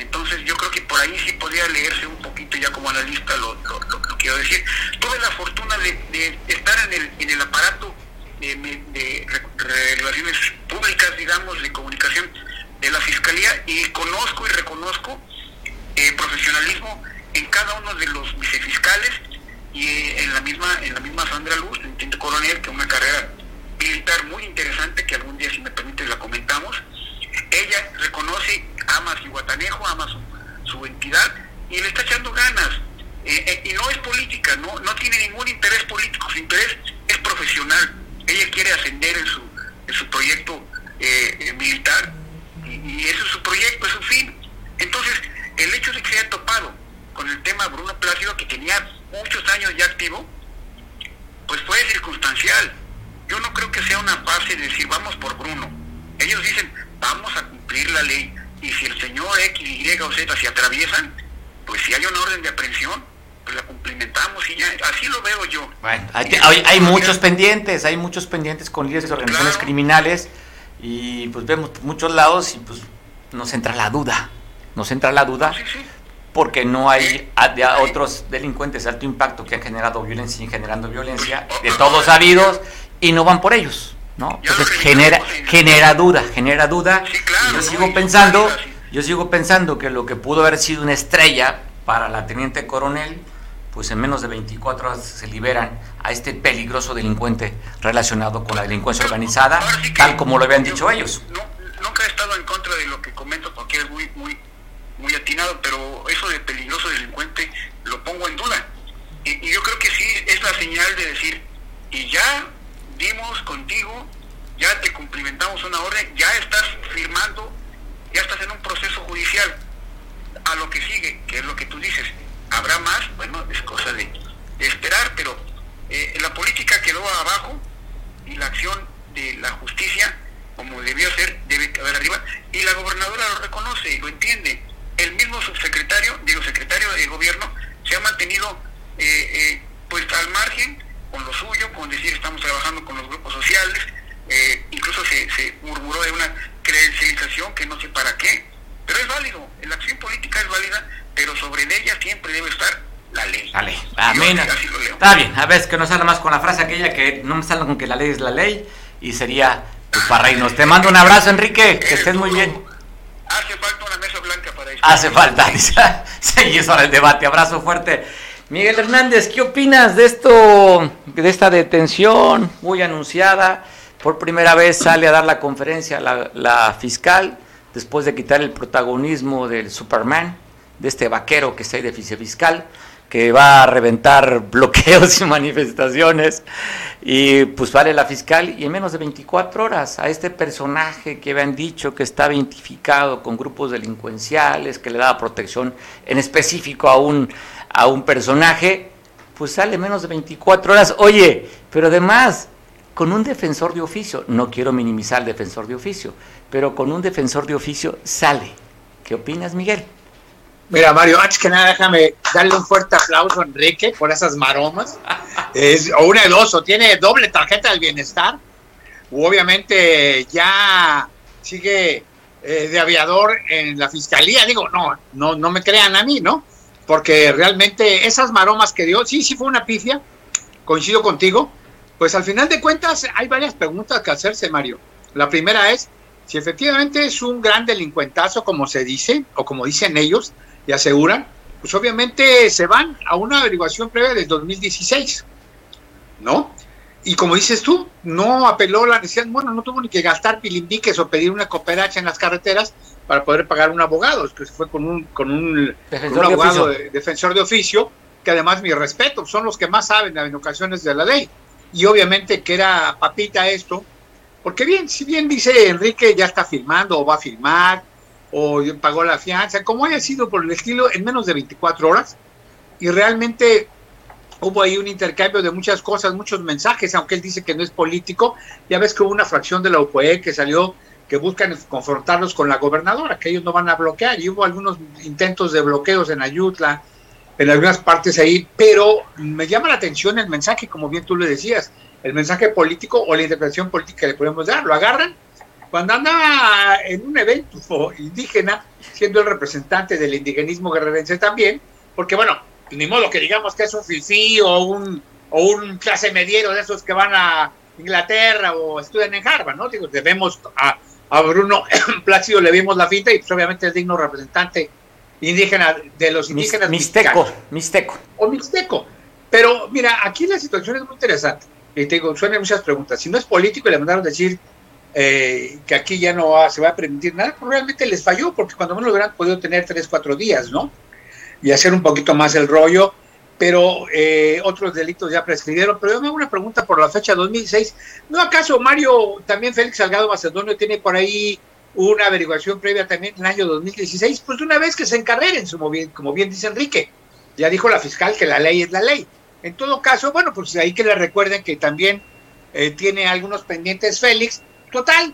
Entonces yo creo que por ahí sí podría leerse un poquito ya como analista lo, lo, quiero decir. Tuve la fortuna de, estar en el, en el aparato de, relaciones públicas, digamos, de comunicación de la Fiscalía y conozco y reconozco eh, profesionalismo en cada uno de los vicefiscales y eh, en la misma en la misma Sandra Luz, en Tinto Coronel, que una carrera militar muy interesante que algún día, si me permite, la comentamos. Ella reconoce, ama a Cihuatanejo, ama su, su entidad y le está echando ganas. Eh, eh, y no es política, no, no tiene ningún interés político, su interés es profesional. Ella quiere ascender en su, en su proyecto eh, militar y, ese es su proyecto, es su fin. Entonces, el hecho de que se haya topado con el tema Bruno Plácido, que tenía muchos años ya activo, pues fue circunstancial. Yo no creo que sea una base de decir vamos por Bruno. Ellos dicen vamos a cumplir la ley y si el señor X, Y o Z se atraviesan, pues si hay una orden de aprehensión, pues la cumplimentamos y ya, así lo veo yo. Bueno, hay, muchos pendientes, hay muchos pendientes con líderes de organizaciones criminales y pues vemos muchos lados y pues nos entra la duda, nos entra la duda. Porque no hay otros delincuentes de alto impacto que han generado violencia y generando violencia, de todos sabidos, y no van por ellos. ¿no? Entonces genera, genera duda, genera duda. yo sigo pensando, yo sigo pensando que lo que pudo haber sido una estrella para la teniente coronel, pues en menos de 24 horas se liberan a este peligroso delincuente relacionado con la delincuencia organizada, tal como lo habían dicho ellos. nunca he estado en contra de lo que comento porque es muy, muy, muy atinado, pero eso de peligroso delincuente lo pongo en duda. Y, y yo creo que sí es la señal de decir, y ya dimos contigo, ya te cumplimentamos una orden, ya estás firmando, ya estás en un proceso judicial. A lo que sigue, que es lo que tú dices, ¿habrá más? Bueno, es cosa de, esperar, pero eh, la política quedó abajo y la acción de la justicia, como debió ser, debe quedar arriba, y la gobernadora lo reconoce y lo entiende. El mismo subsecretario, digo, secretario de gobierno, se ha mantenido eh, eh, pues al margen con lo suyo, con decir estamos trabajando con los grupos sociales, eh, incluso se, se murmuró de una credencialización que no sé para qué, pero es válido, la acción política es válida, pero sobre ella siempre debe estar la ley. La ley, amén. Está bien, a ver, que no salga más con la frase aquella que no me salga con que la ley es la ley y sería pues, para reírnos. Te mando un abrazo, Enrique, que estés muy bien. Hace falta una mesa blanca para eso. Hace falta, seguís ahora el debate. Abrazo fuerte. Miguel Hernández, ¿qué opinas de esto, de esta detención muy anunciada? Por primera vez sale a dar la conferencia la, fiscal después de quitar el protagonismo del Superman, de este vaquero que está ahí de fiscal, que va a reventar bloqueos y manifestaciones. Y pues vale la fiscal y en menos de 24 horas a este personaje que habían dicho que estaba identificado con grupos delincuenciales, que le daba protección en específico a un a un personaje, pues sale menos de 24 horas. Oye, pero además, con un defensor de oficio, no quiero minimizar el defensor de oficio, pero con un defensor de oficio sale. ¿Qué opinas, Miguel? Mira, Mario, antes que nada, déjame darle un fuerte aplauso a Enrique por esas maromas. es, o una de dos, o tiene doble tarjeta del bienestar, o obviamente ya sigue eh, de aviador en la fiscalía. Digo, no, no, no me crean a mí, ¿no? porque realmente esas maromas que dio, sí, sí fue una pifia, coincido contigo, pues al final de cuentas hay varias preguntas que hacerse, Mario. La primera es si efectivamente es un gran delincuentazo, como se dice, o como dicen ellos y aseguran, pues obviamente se van a una averiguación previa del 2016, ¿no? Y como dices tú, no apeló la necesidad, bueno, no tuvo ni que gastar pilimbiques o pedir una cooperacha en las carreteras, para poder pagar un abogado, que fue con un, con un, abogado defensor de oficio, que además mi respeto, son los que más saben en ocasiones de la ley. Y obviamente que era papita esto, porque bien, si bien dice Enrique ya está firmando o va a firmar, o pagó la fianza, como haya sido por el estilo, en menos de 24 horas, y realmente hubo ahí un intercambio de muchas cosas, muchos mensajes, aunque él dice que no es político, ya ves que hubo una fracción de la UPE que salió que buscan confrontarlos con la gobernadora, que ellos no van a bloquear. Y hubo algunos intentos de bloqueos en Ayutla, en algunas partes ahí, pero me llama la atención el mensaje, como bien tú le decías, el mensaje político o la interpretación política que le podemos dar. Lo agarran cuando anda en un evento indígena, siendo el representante del indigenismo guerrerense también, porque bueno, ni modo que digamos que es un fifí o un, o un clase mediero de esos que van a Inglaterra o estudian en Harvard, ¿no? Digo, debemos a, a Bruno Plácido le vimos la finta y pues, obviamente es digno representante indígena de los indígenas. Mixteco, mixteco. O mixteco. Pero mira, aquí la situación es muy interesante. Y te suenan muchas preguntas. Si no es político y le mandaron decir eh, que aquí ya no se va a permitir nada, pues realmente les falló, porque cuando menos lo hubieran podido tener tres, cuatro días, ¿no? Y hacer un poquito más el rollo pero eh, otros delitos ya prescribieron. Pero yo me hago una pregunta por la fecha 2006. ¿No acaso Mario, también Félix Salgado Macedonio, tiene por ahí una averiguación previa también en el año 2016, pues una vez que se encarreguen, como bien, como bien dice Enrique. Ya dijo la fiscal que la ley es la ley. En todo caso, bueno, pues ahí que le recuerden que también eh, tiene algunos pendientes Félix. Total,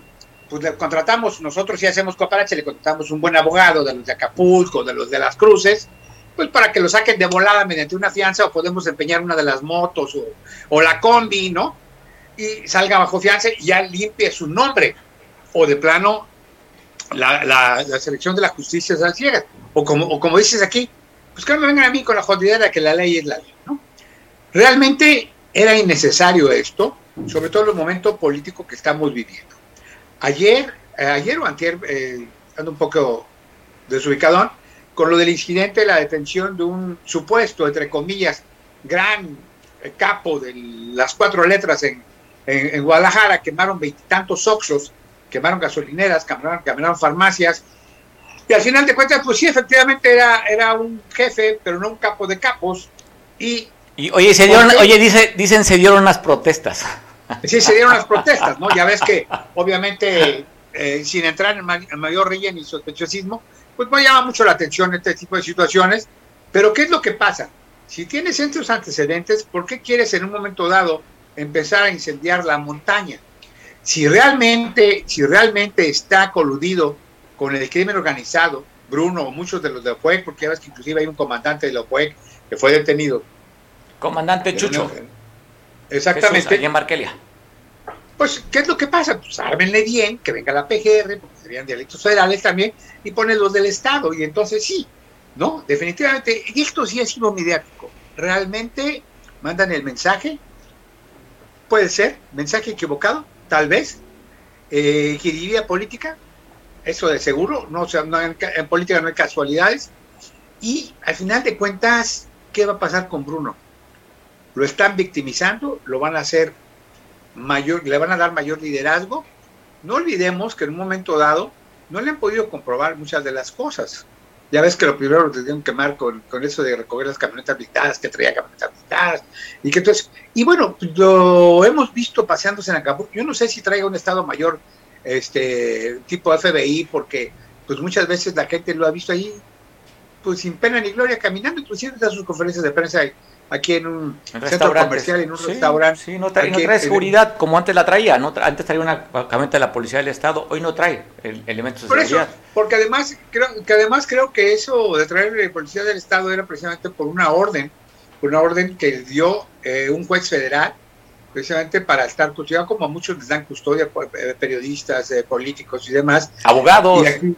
pues le contratamos, nosotros si hacemos cooperache, le contratamos un buen abogado de los de Acapulco, de los de las Cruces, pues para que lo saquen de volada mediante una fianza o podemos empeñar una de las motos o, o la combi, ¿no? Y salga bajo fianza y ya limpie su nombre. O de plano, la, la, la selección de la justicia es ciega. O como, o como dices aquí, pues que no me vengan a mí con la jodida de que la ley es la ley, ¿no? Realmente era innecesario esto, sobre todo en el momento político que estamos viviendo. Ayer, eh, ayer o antier, eh, ando un poco desubicadón, con lo del incidente de la detención de un supuesto, entre comillas, gran eh, capo de las cuatro letras en, en, Guadalajara, quemaron veintitantos oxos, quemaron gasolineras, quemaron, quemaron, farmacias, y al final de cuentas, pues sí, efectivamente era, era un jefe, pero no un capo de capos, y... y oye, se dieron, oye dice, dicen se dieron unas protestas. Sí, se dieron las protestas, ¿no? Ya ves que, obviamente, eh, sin entrar en, ma en mayor relleno y sospechosismo, pues me llama mucho la atención este tipo de situaciones. Pero ¿qué es lo que pasa? Si tienes estos antecedentes, ¿por qué quieres en un momento dado empezar a incendiar la montaña? Si realmente, si realmente está coludido con el crimen organizado, Bruno o muchos de los de OPUEC, porque ya ves que inclusive hay un comandante de la OPUEC que fue detenido. Comandante Chucho. Exactamente. Jesús, en Markelia. Pues, ¿qué es lo que pasa? Pues ármenle bien, que venga la PGR, porque serían delitos federales también, y ponen los del Estado, y entonces sí, ¿no? Definitivamente, y esto sí ha sido mediático. Realmente mandan el mensaje, puede ser, mensaje equivocado, tal vez, eh, política, eso de seguro, no, o sea, no, en, en política no hay casualidades, y al final de cuentas, ¿qué va a pasar con Bruno? Lo están victimizando, lo van a hacer mayor, le van a dar mayor liderazgo. No olvidemos que en un momento dado no le han podido comprobar muchas de las cosas. Ya ves que lo primero lo tuvieron que quemar con, eso de recoger las camionetas blindadas, que traía camionetas blindadas, y que entonces, y bueno, lo hemos visto paseándose en Acapulco. Yo no sé si traiga un Estado Mayor este tipo FBI, porque pues muchas veces la gente lo ha visto ahí, pues sin pena ni gloria, caminando, inclusive en sus conferencias de prensa aquí en un centro comercial, en un sí, restaurante. Sí, no trae, no trae seguridad el, como antes la traía. No, antes traía una camioneta de la Policía del Estado, hoy no trae el, elementos de Por seguridad. Eso, porque además creo, que además creo que eso de traer la Policía del Estado era precisamente por una orden, por una orden que dio eh, un juez federal, precisamente para estar custodiado, como a muchos les dan custodia, eh, periodistas, eh, políticos y demás. Abogados. Y aquí,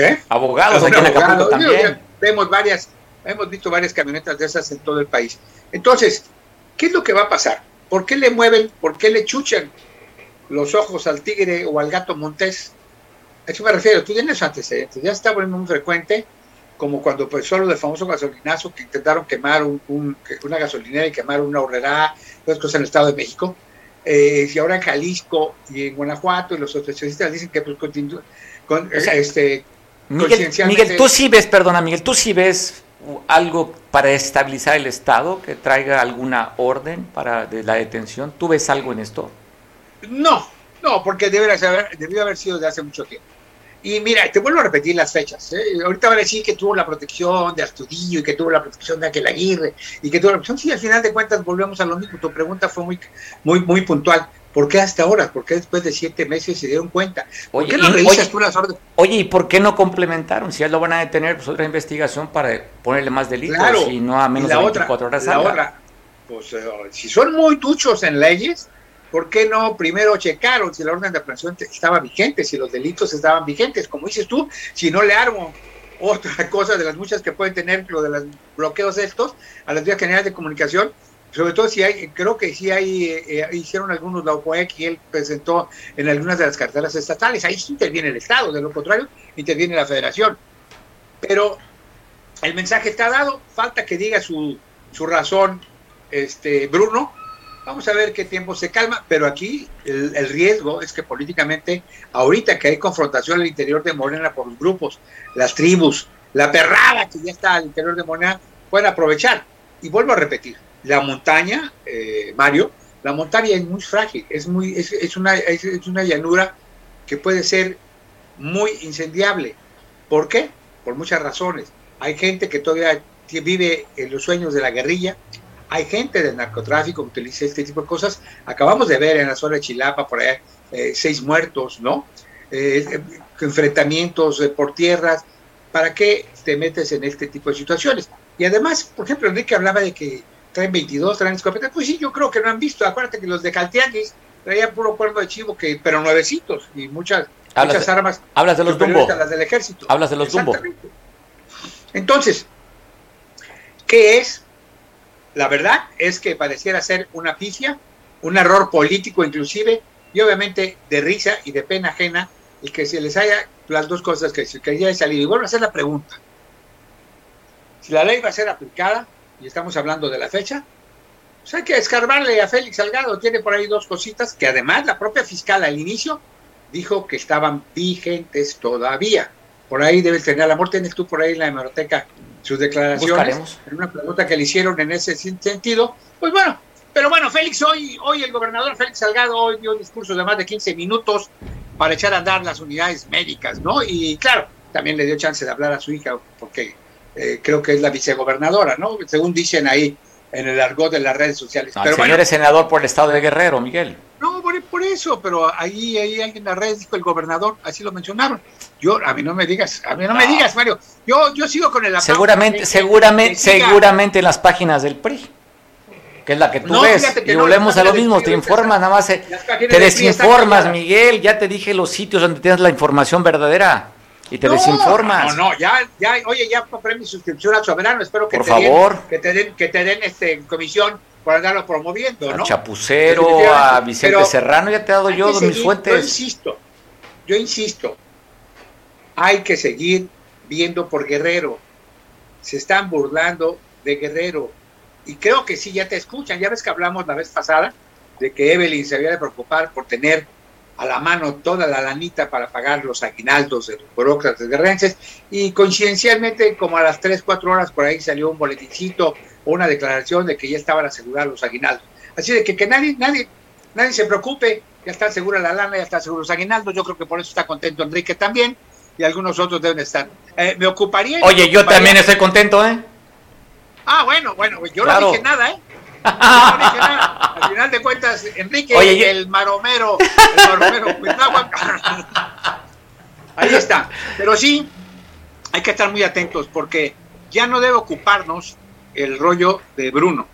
¿eh? Abogados, aquí en Acapulco también. Vemos varias Hemos visto varias camionetas de esas en todo el país. Entonces, ¿qué es lo que va a pasar? ¿Por qué le mueven, por qué le chuchan los ojos al tigre o al gato montés? A eso me refiero, tú tienes antecedentes, ya está volviendo muy frecuente, como cuando empezó lo del famoso gasolinazo que intentaron quemar un, un, una gasolinera y quemar una horrera, dos cosas en el Estado de México. Eh, y ahora en Jalisco y en Guanajuato, y los especialistas dicen que pues, continúa, con, o sea, este, Miguel, Miguel, tú sí ves, perdona Miguel, tú sí ves algo para estabilizar el Estado, que traiga alguna orden para de la detención? ¿Tú ves algo en esto? No, no, porque debería haber, debió haber sido de hace mucho tiempo. Y mira, te vuelvo a repetir las fechas. ¿eh? Ahorita van a decir que tuvo la protección de Astudillo y que tuvo la protección de Aquel Aguirre y que tuvo la protección. Sí, al final de cuentas volvemos a lo mismo. Tu pregunta fue muy, muy, muy puntual. ¿Por qué hasta ahora? ¿Por qué después de siete meses se dieron cuenta? ¿Por oye, qué no revisas oye, tú las órdenes? Oye, ¿y por qué no complementaron? Si ya lo van a detener, pues otra investigación para ponerle más delitos claro, y no a menos la de 24 otra, horas. La otra, pues uh, si son muy duchos en leyes, ¿por qué no primero checaron si la orden de aprehensión estaba vigente, si los delitos estaban vigentes? Como dices tú, si no le armo otra cosa de las muchas que pueden tener lo de los bloqueos estos a las vías generales de comunicación, sobre todo si hay, creo que sí hay, eh, hicieron algunos la OPEC y él presentó en algunas de las carteras estatales, ahí sí interviene el Estado, de lo contrario interviene la Federación. Pero el mensaje está dado, falta que diga su, su razón este Bruno, vamos a ver qué tiempo se calma, pero aquí el, el, riesgo es que políticamente, ahorita que hay confrontación al interior de Morena por los grupos, las tribus, la perrada que ya está al interior de Morena, pueden aprovechar. Y vuelvo a repetir, la montaña, eh, Mario, la montaña es muy frágil, es, muy, es, es, una, es, una llanura que puede ser muy incendiable. ¿Por qué? Por muchas razones. Hay gente que todavía vive en los sueños de la guerrilla, hay gente del narcotráfico que utiliza este tipo de cosas. Acabamos de ver en la zona de Chilapa, por allá, eh, seis muertos, ¿no? Eh, eh, enfrentamientos por tierras. ¿Para qué te metes en este tipo de situaciones? Y además, por ejemplo, Enrique hablaba de que traen 22, traen escopetas. Pues sí, yo creo que no han visto. Acuérdate que los de Caltianis traían puro cuerno de chivo, que, pero nuevecitos y muchas, muchas armas. Hablas de los Dumbo. Las del ejército. Hablas de los Dumbo. Entonces, ¿qué es? La verdad es que pareciera ser una pifia, un error político inclusive, y obviamente de risa y de pena ajena, y que se les haya las dos cosas que, que ya salido. Y vuelvo a hacer la pregunta. Si la ley va a ser aplicada, y estamos hablando de la fecha, pues hay que escarbarle a Félix Salgado. Tiene por ahí dos cositas que además la propia fiscal al inicio dijo que estaban vigentes todavía. Por ahí debes tener, la amor, tienes tú por ahí en la hemeroteca sus declaraciones, en una pregunta que le hicieron en ese sentido. Pues bueno, pero bueno, Félix, hoy, hoy el gobernador Félix Salgado hoy dio un discurso de más de 15 minutos para echar a andar las unidades médicas, ¿no? Y claro, también le dio chance de hablar a su hija, porque eh, creo que es la vicegobernadora, ¿no? Según dicen ahí en el argot de las redes sociales. pero el señor es senador por el estado de Guerrero, Miguel. No, por, eso, pero ahí, ahí alguien en las redes dijo el gobernador, así lo mencionaron. Yo, a mí no me digas, a mí no, me digas, Mario. Yo, yo sigo con el Seguramente, seguramente, seguramente en las páginas del PRI que es la que tú ves, y volvemos a lo mismo, te informas, nada más, te desinformas, Miguel, ya te dije los sitios donde tienes la información verdadera y te desinformas. No, no, ya, ya, oye, ya compré mi suscripción al Soberano, espero que Por te favor. Den, que te den, que te den este comisión por andarlo promoviendo, ¿no? A Chapucero, a Vicente Serrano, ya te he dado yo mis fuentes. Yo insisto, yo insisto, hay que seguir viendo por Guerrero. Se están burlando de Guerrero. Y creo que sí, ya te escuchan. Ya ves que hablamos la vez pasada de que Evelyn se había de preocupar por tener a la mano toda la lanita para pagar los aguinaldos de los burócratas guerrerenses y coincidencialmente como a las 3, 4 horas por ahí salió un boletincito o una declaración de que ya estaban asegurados los aguinaldos. Así de que, que nadie, nadie, nadie se preocupe, ya está segura la lana, ya está seguro los aguinaldos, yo creo que por eso está contento Enrique también y algunos otros deben estar. Eh, me ocuparía... Oye, yo también estoy contento, ¿eh? Ah, bueno, bueno, yo no dije nada, ¿eh? Al final de cuentas, Enrique, el maromero, el maromero, pues, ahí está. Pero sí, hay que estar muy atentos porque ya no debe ocuparnos el rollo de Bruno.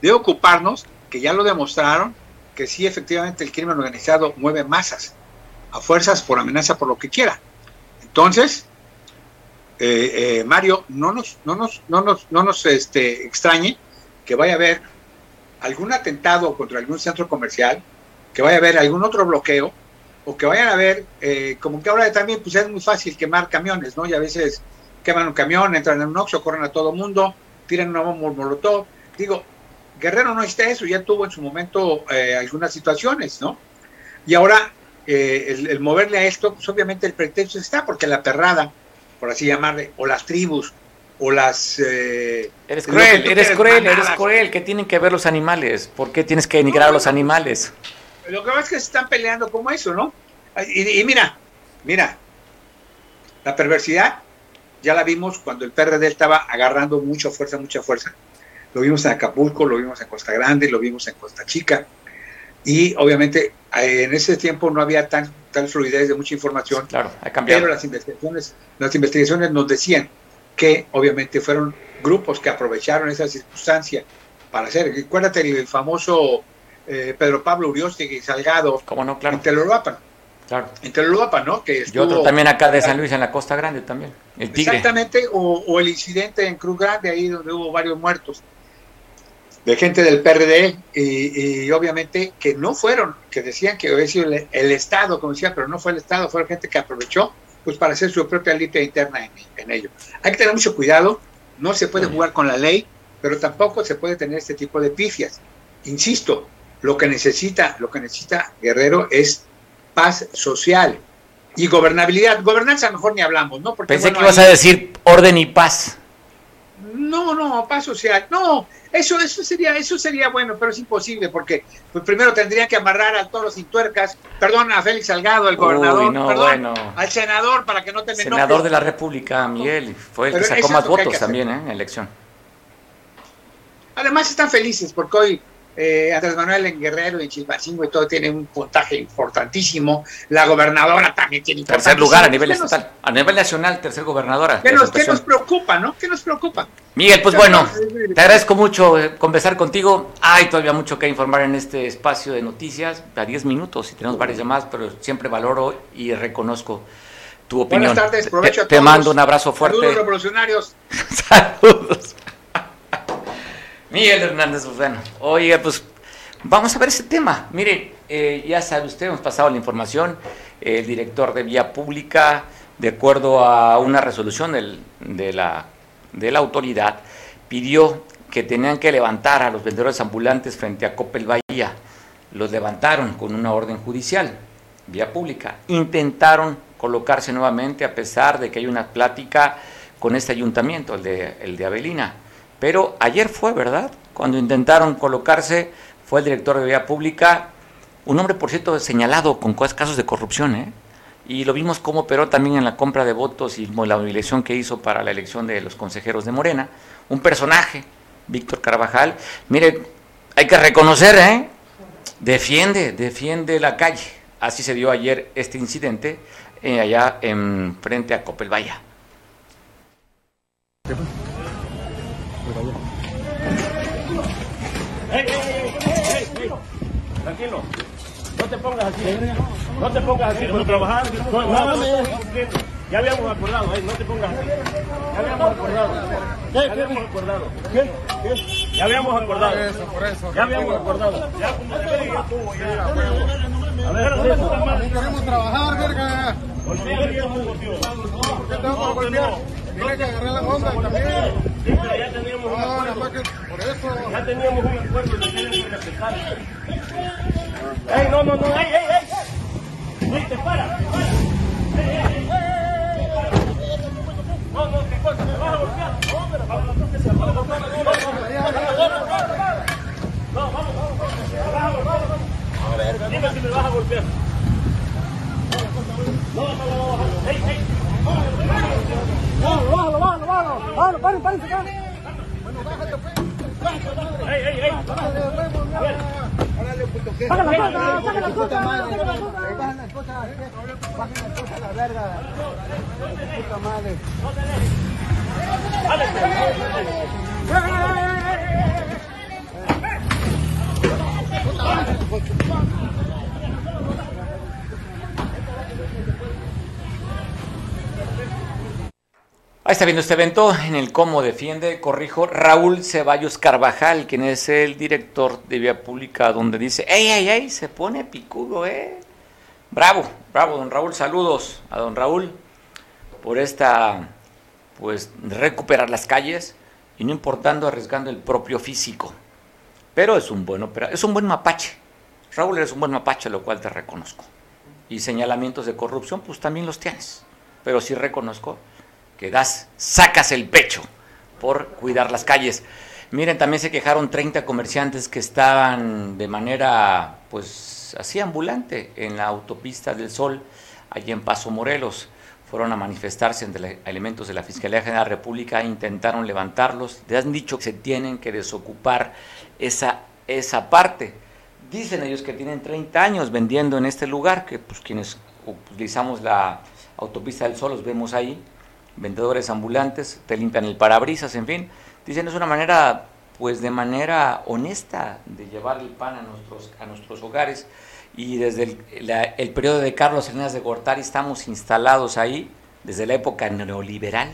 Debe ocuparnos, que ya lo demostraron, que sí, efectivamente, el crimen organizado mueve masas, a fuerzas, por amenaza, por lo que quiera. Entonces, eh, eh, Mario, no nos, no nos, no nos, no nos este, extrañe que vaya a haber algún atentado contra algún centro comercial, que vaya a haber algún otro bloqueo, o que vayan a ver, eh, como que ahora también pues es muy fácil quemar camiones, ¿no? Y a veces queman un camión, entran en un oxo, corren a todo mundo, tiran una bomba molotov. Digo, Guerrero no está eso, ya tuvo en su momento eh, algunas situaciones, ¿no? Y ahora eh, el, moverle a esto, pues obviamente el pretexto está, porque la perrada, por así llamarle, o las tribus, o las... Eh, eres cruel, eres cruel, eres cruel. ¿Qué tienen que ver los animales? ¿Por qué tienes que denigrar a los animales? Lo que pasa es que se están peleando como eso, ¿no? Y, mira, mira, la perversidad ya la vimos cuando el PRD estaba agarrando mucha fuerza, mucha fuerza. Lo vimos en Acapulco, lo vimos en Costa Grande, lo vimos en Costa Chica. Y obviamente en ese tiempo no había tan, tal fluidez de mucha información. Claro, ha cambiado. Pero las investigaciones, las investigaciones nos decían que obviamente fueron grupos que aprovecharon esa circunstancia para hacer. Acuérdate el famoso eh, Pedro Pablo Urioste Salgado ¿Cómo no? claro. en Teloloapan. Claro. En Teloloapan, ¿no? Que y otro también acá de San Luis, en la Costa Grande también. El tigre. Exactamente, o, el incidente en Cruz Grande, ahí donde hubo varios muertos de gente del PRD y, obviamente que no fueron, que decían que había sido el, el, Estado, como decía, pero no fue el Estado, fue la gente que aprovechó pues para hacer su propia limpia interna en, ello. Hay que tener mucho cuidado, no se puede jugar con la ley, pero tampoco se puede tener este tipo de pifias. Insisto, lo que necesita, lo que necesita Guerrero es paz social y gobernabilidad. Gobernanza mejor ni hablamos, ¿no? Porque, Pensé que ibas a decir orden y paz. No, no, no, paz social. No, eso, eso sería, eso sería bueno, pero es imposible porque pues, primero tendrían que amarrar a todos los intuercas, perdón, a Félix Salgado, el gobernador, perdón, al senador para que no te Senador de la República, Miguel, fue el que sacó más votos también ¿eh? en elección. Además están felices porque hoy eh, Andrés Manuel en Guerrero, en Chilpancingo y todo tiene un puntaje importantísimo. La gobernadora también tiene Tercer lugar a nivel estatal. A nivel nacional, tercer gobernadora. ¿Qué nos, ¿qué nos preocupa, no? ¿Qué nos preocupa? Miguel, pues bueno, te agradezco mucho eh, conversar contigo. Hay todavía mucho que informar en este espacio de noticias, a 10 minutos, y tenemos varias llamadas, pero siempre valoro y reconozco tu opinión. Buenas tardes, provecho te, a todos. Te mando un abrazo fuerte. Saludos revolucionarios. Saludos. Miguel Hernández bueno, Oye, pues vamos a ver ese tema. Mire, eh, ya sabe usted, hemos pasado la información, el director de Vía Pública, de acuerdo a una resolución de, la, de la autoridad, pidió que tenían que levantar a los vendedores ambulantes frente a Copel Bahía. Los levantaron con una orden judicial, vía pública. Intentaron colocarse nuevamente a pesar de que hay una plática con este ayuntamiento, el de, el de Avelina. Pero ayer fue, ¿verdad? Cuando intentaron colocarse, fue el director de Vía Pública, un hombre, por cierto, señalado con casos de corrupción, ¿eh? Y lo vimos cómo operó también en la compra de votos y la movilización que hizo para la elección de los consejeros de Morena. Un personaje, Víctor Carvajal. Mire, hay que reconocer, ¿eh? Defiende, defiende la calle. Así se dio ayer este incidente eh, allá en frente a Copelvaya. Tranquilo. No te pongas así. No te pongas así. No trabajar. Ya habíamos acordado, no te pongas así. Ya habíamos acordado. Ya habíamos acordado. ¿Qué? Ya habíamos acordado. Ya habíamos acordado. Ya como se ya estuvo. Ya. A ver, queremos trabajar, verga. ¿Por qué tengo que golpear? Tiene que agarrar la onda también. Ya teníamos un acuerdo. Ya teníamos un acuerdo que que respetar. ¡Ey, no, no, no! ¡Ey, ey, ey! ¡Ey, te para! ¡Te para! ¡Ey! No, no. ¿Me vas a golpear? No, pero vamos a que vamos a No, vamos, vamos. A ver, dime si me vas a golpear. No, no, no, no. ¡Bájalo, bájalo, bájalo, bájalo! ¡Bájalo, paren, paren, acá! Bueno, bájate, pues. ¡Ey, ey, ey! Órale, puto, ¿qué? ¡Saca las cosas, saca las cosas! Bajan las cosas, bajan las cosas a la verga. Puta madre. ¡Dale! Ahí está viendo este evento en el cómo defiende, corrijo, Raúl Ceballos Carvajal, quien es el director de Vía Pública, donde dice, ¡ey, ey, ey! Se pone picudo, ¿eh? Bravo, bravo, don Raúl, saludos a don Raúl por esta, pues, recuperar las calles y no importando arriesgando el propio físico. Pero es un buen es un buen mapache. Raúl eres un buen mapache, lo cual te reconozco. Y señalamientos de corrupción, pues también los tienes. Pero sí reconozco que das, sacas el pecho por cuidar las calles. Miren, también se quejaron 30 comerciantes que estaban de manera, pues, así ambulante en la autopista del Sol, allí en Paso Morelos. Fueron a manifestarse entre elementos de la Fiscalía General de la República, intentaron levantarlos. Les han dicho que se tienen que desocupar esa, esa parte. Dicen ellos que tienen 30 años vendiendo en este lugar, que pues quienes utilizamos la autopista del Sol los vemos ahí, vendedores ambulantes, te limpian el parabrisas, en fin. Dicen, es una manera, pues de manera honesta de llevar el pan a nuestros, a nuestros hogares. Y desde el, periodo de Carlos Hernández de Gortari estamos instalados ahí, desde la época neoliberal,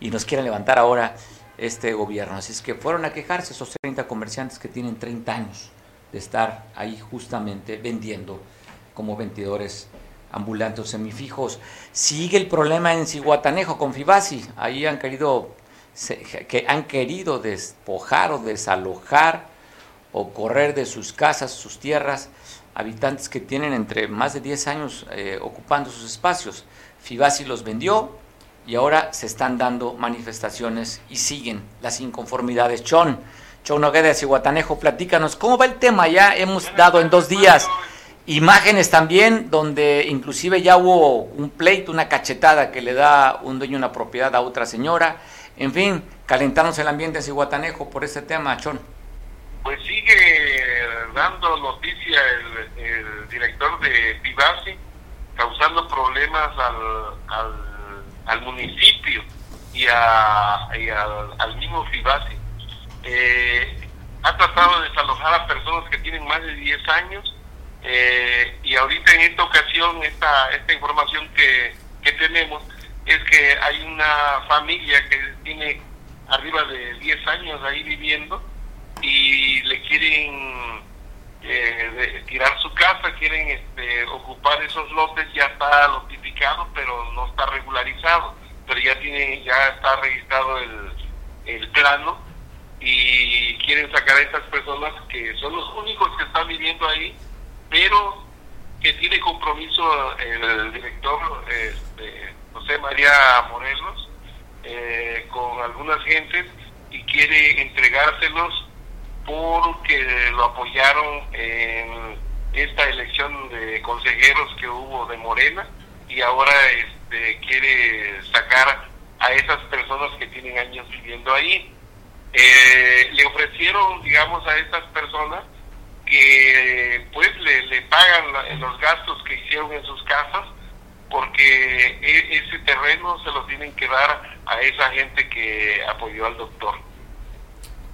y nos quieren levantar ahora este gobierno. Así es que fueron a quejarse esos 30 comerciantes que tienen 30 años de estar ahí justamente vendiendo como vendedores ambulantes semifijos. Sigue el problema en Cihuatanejo con Fibasi. Ahí han querido, que han querido despojar o desalojar o correr de sus casas, sus tierras, habitantes que tienen entre más de 10 años eh, ocupando sus espacios. Fibasi los vendió y ahora se están dando manifestaciones y siguen las inconformidades. Chon, Chon Nogueda de Cihuatanejo, platícanos, ¿cómo va el tema? Ya hemos dado en dos días imágenes también donde inclusive ya hubo un pleito, una cachetada que le da un dueño una propiedad a otra señora. En fin, calentarnos el ambiente en Cihuatanejo por ese tema, Chon. Pues sigue dando noticia el, director de Pivasi, causando problemas al, al, municipio y, a, al, mismo Pivasi. Eh, ha tratado de desalojar a personas que tienen más de 10 años eh, y ahorita en esta ocasión, esta, esta información que, que tenemos es que hay una familia que tiene arriba de 10 años ahí viviendo y le quieren eh, tirar su casa, quieren este, ocupar esos lotes, ya está notificado, pero no está regularizado, pero ya tiene, ya está registrado el, el plano y quieren sacar a estas personas que son los únicos que están viviendo ahí, pero que tiene compromiso el director este, José María Morelos eh, con algunas gentes y quiere entregárselos porque lo apoyaron en esta elección de consejeros que hubo de Morena y ahora este, quiere sacar a esas personas que tienen años viviendo ahí. Eh, le ofrecieron, digamos, a estas personas que pues le, le pagan los gastos que hicieron en sus casas porque e, ese terreno se lo tienen que dar a esa gente que apoyó al doctor.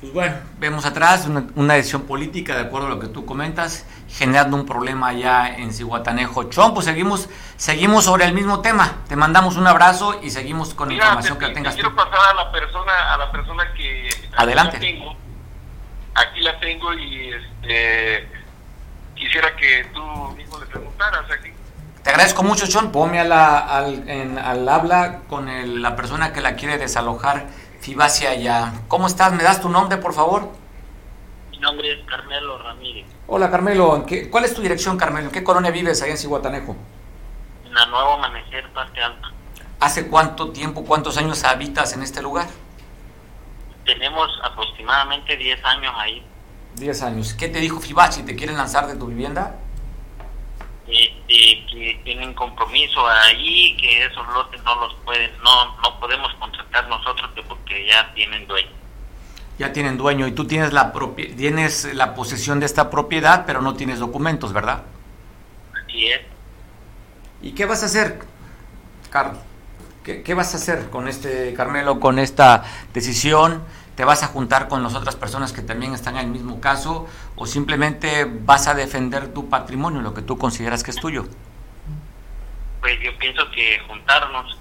Pues bueno, vemos atrás una, decisión política, de acuerdo a lo que tú comentas, generando un problema allá en Cihuatanejo. Chon, pues seguimos, seguimos sobre el mismo tema. Te mandamos un abrazo y seguimos con la información que tengas. quiero pasar a la persona, a la persona que adelante. La tengo, aquí la tengo y este, quisiera que tú mismo le preguntaras aquí. Te agradezco mucho, Chon. Ponme a la, al, en, al habla con la persona que la quiere desalojar hacia allá. ¿Cómo estás? ¿Me das tu nombre, por favor? Mi nombre es Carmelo Ramírez. Hola, Carmelo. qué, ¿Cuál es tu dirección, Carmelo? ¿En qué colonia vives ahí en Cihuatanejo? En la Nueva Amanecer, Parte Alta. ¿Hace cuánto tiempo, cuántos años habitas en este lugar? Tenemos aproximadamente 10 años ahí. 10 años. ¿Qué te dijo Fibachi? ¿Te quieren lanzar de tu vivienda? Eh, que tienen compromiso ahí, que esos lotes no los pueden, no, no podemos contratar nosotros porque ya tienen dueño. Ya tienen dueño y tú tienes la tienes la posesión de esta propiedad, pero no tienes documentos, ¿verdad? Así es. ¿Y qué vas a hacer, Carlos? ¿Qué, ¿Qué, vas a hacer con este, Carmelo, con esta decisión? te vas a juntar con las otras personas que también están en el mismo caso o simplemente vas a defender tu patrimonio, lo que tú consideras que es tuyo? Pues yo pienso que juntarnos.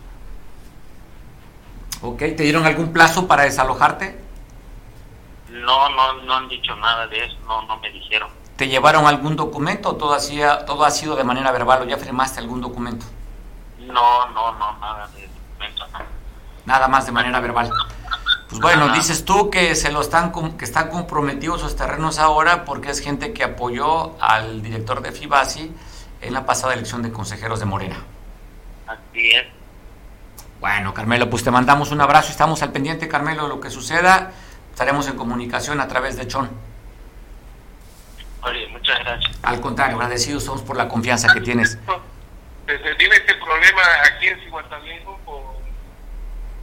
Ok, ¿te dieron algún plazo para desalojarte? No, no, no han dicho nada de eso, no, no me dijeron. ¿Te llevaron algún documento o todo, hacía, todo ha sido de manera verbal o ya firmaste algún documento? No, no, no, nada de documento. Nada más de manera verbal. Pues bueno, dices tú que se lo están que están comprometidos esos terrenos ahora porque es gente que apoyó al director de Fibasi en la pasada elección de consejeros de Morena. Así es. Bueno, Carmelo, pues te mandamos un abrazo, estamos al pendiente, Carmelo, de lo que suceda. Estaremos en comunicación a través de Chon. Oye, muchas gracias. Al contrario, agradecidos somos por la confianza que tienes. Pues, tiene este problema aquí en Cihuatanejo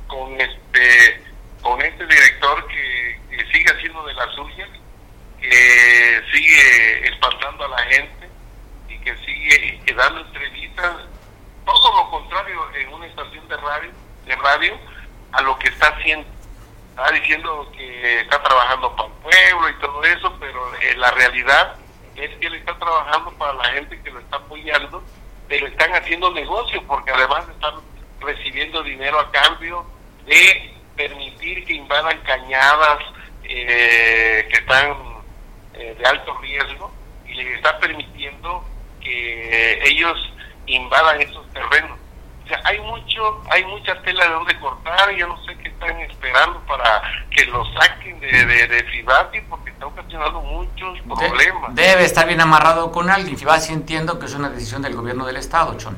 con, este con este director que, sigue haciendo de la suya, que sigue espantando a la gente y que sigue dando entrevistas, todo lo contrario en una estación de radio, de radio a lo que está haciendo. Está diciendo que está trabajando para el pueblo y todo eso, pero en la realidad es que él está trabajando para la gente que lo está apoyando, pero están haciendo negocio porque además están recibiendo dinero a cambio de permitir que invadan cañadas eh, que están eh, de alto riesgo y les está permitiendo que ellos invadan esos terrenos. O sea, hay mucho, hay mucha tela de donde cortar, yo no sé qué están esperando para que lo saquen de, de, Fibati porque está ocasionando muchos problemas. debe estar bien amarrado con alguien. Fibati entiendo que es una decisión del gobierno del estado, Chon.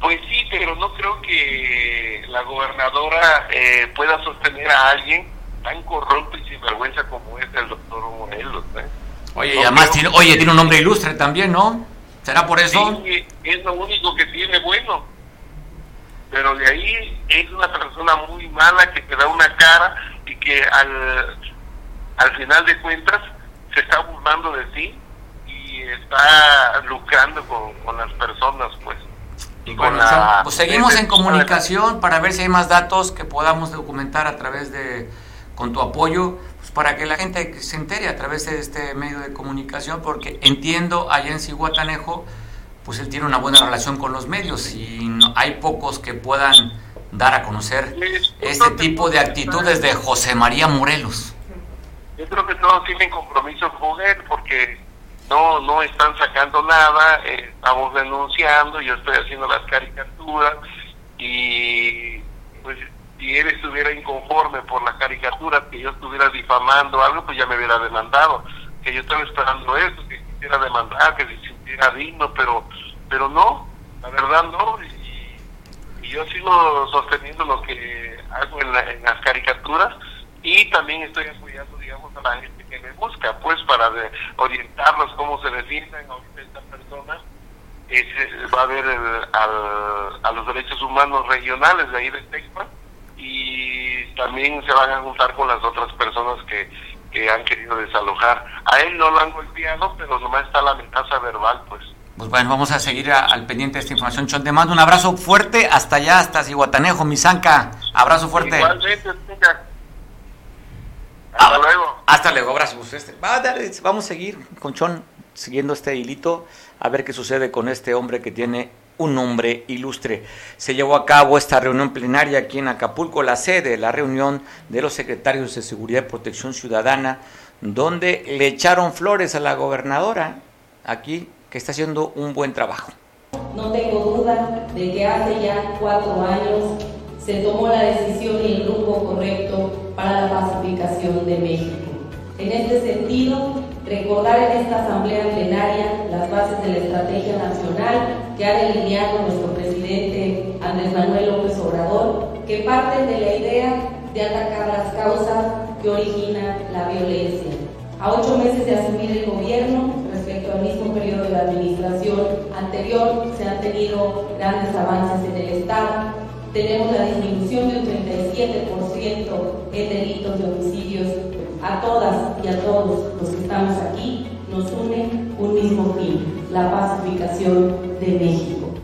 Pues sí, pero no creo que la gobernadora eh, pueda sostener a alguien tan corrupto y sinvergüenza como es el doctor Morelos. ¿eh? Oye, y además tiene, oye, tiene un nombre ilustre también, ¿no? ¿Será por eso? Sí, es lo único que tiene bueno. Pero de ahí es una persona muy mala que te da una cara y que al, al final de cuentas se está burlando de ti y está lucrando con, con las personas, pues. Y con la, pues seguimos en comunicación para ver si hay más datos que podamos documentar a través de, con tu apoyo, para que la gente se entere a través de este medio de comunicación, porque entiendo allá en Cihuatanejo, pues él tiene una buena relación con los medios y no, hay pocos que puedan dar a conocer este tipo de actitudes de José María Morelos. Yo creo que todos tienen compromiso con él porque no no están sacando nada, eh, estamos denunciando, yo estoy haciendo las caricaturas y pues si él estuviera inconforme por las caricaturas, que yo estuviera difamando algo, pues ya me hubiera demandado, que yo estaba esperando eso, que quisiera demandar, que se sintiera digno, pero pero no, la verdad no, y, yo sigo sosteniendo lo que hago en, la, en las caricaturas y también estoy apoyando, digamos, a la gente que me busca, pues, para de, orientarlos cómo se defienden. Ahorita esta persona es, va a el, al, a los derechos humanos regionales de ahí de Texas y también se van a juntar con las otras personas que, que han querido desalojar. A él no lo han golpeado, pero nomás está la amenaza verbal, pues. Pues bueno, vamos a seguir a, al pendiente de esta información. Chon, te mando un abrazo fuerte hasta allá, hasta Cihuatanejo, Misanca. Abrazo fuerte. Igualmente, tenga. Hasta Ah, luego. Hasta luego, abrazos. Va, dale, vamos a seguir con Chon, siguiendo este hilito, a ver qué sucede con este hombre que tiene un nombre ilustre. Se llevó a cabo esta reunión plenaria aquí en Acapulco, la sede, la reunión de los secretarios de Seguridad y Protección Ciudadana, donde le echaron flores a la gobernadora aquí, que está haciendo un buen trabajo. No tengo duda de que hace ya cuatro años se tomó la decisión y el rumbo correcto para la pacificación de México. En este sentido, recordar en esta asamblea plenaria las bases de la estrategia nacional que ha delineado nuestro presidente Andrés Manuel López Obrador, que parten de la idea de atacar las causas que originan la violencia. A ocho meses de asumir el gobierno, respecto al mismo periodo de la administración anterior, se han tenido grandes avances en el Estado. Tenemos la disminución de un 37% en delitos de homicidios. A todas y a todos los que estamos aquí nos une un mismo fin, la pacificación de México.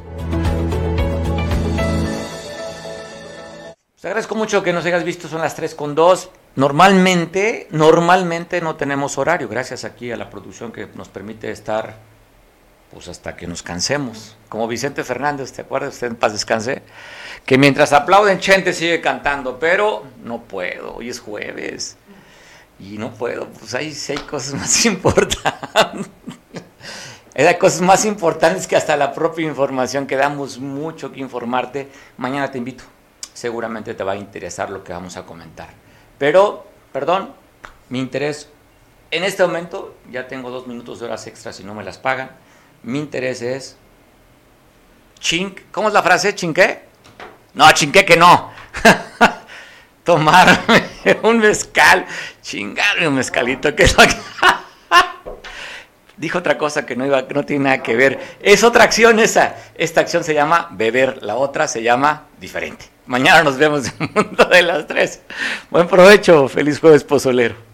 Te agradezco mucho que nos hayas visto, son las 3 con 2. Normalmente, normalmente no tenemos horario, gracias aquí a la producción que nos permite estar pues hasta que nos cansemos. Como Vicente Fernández, ¿te acuerdas? Usted en paz descanse. Que mientras aplauden, Chente sigue cantando, pero no puedo, hoy es jueves. Y no puedo, pues hay, hay cosas más importantes. Hay cosas más importantes que hasta la propia información, que damos mucho que informarte. Mañana te invito seguramente te va a interesar lo que vamos a comentar. Pero, perdón, mi interés, en este momento ya tengo dos minutos de horas extras y no me las pagan. Mi interés es, ching, ¿cómo es la frase? ¿Chinqué? No, chinqué que no. Tomarme un mezcal, chingarme un mezcalito, que es. Dijo otra cosa que no, no tiene nada que ver. Es otra acción esa. Esta acción se llama beber, la otra se llama diferente. Mañana nos vemos en el mundo de las tres. Buen provecho, feliz jueves pozolero.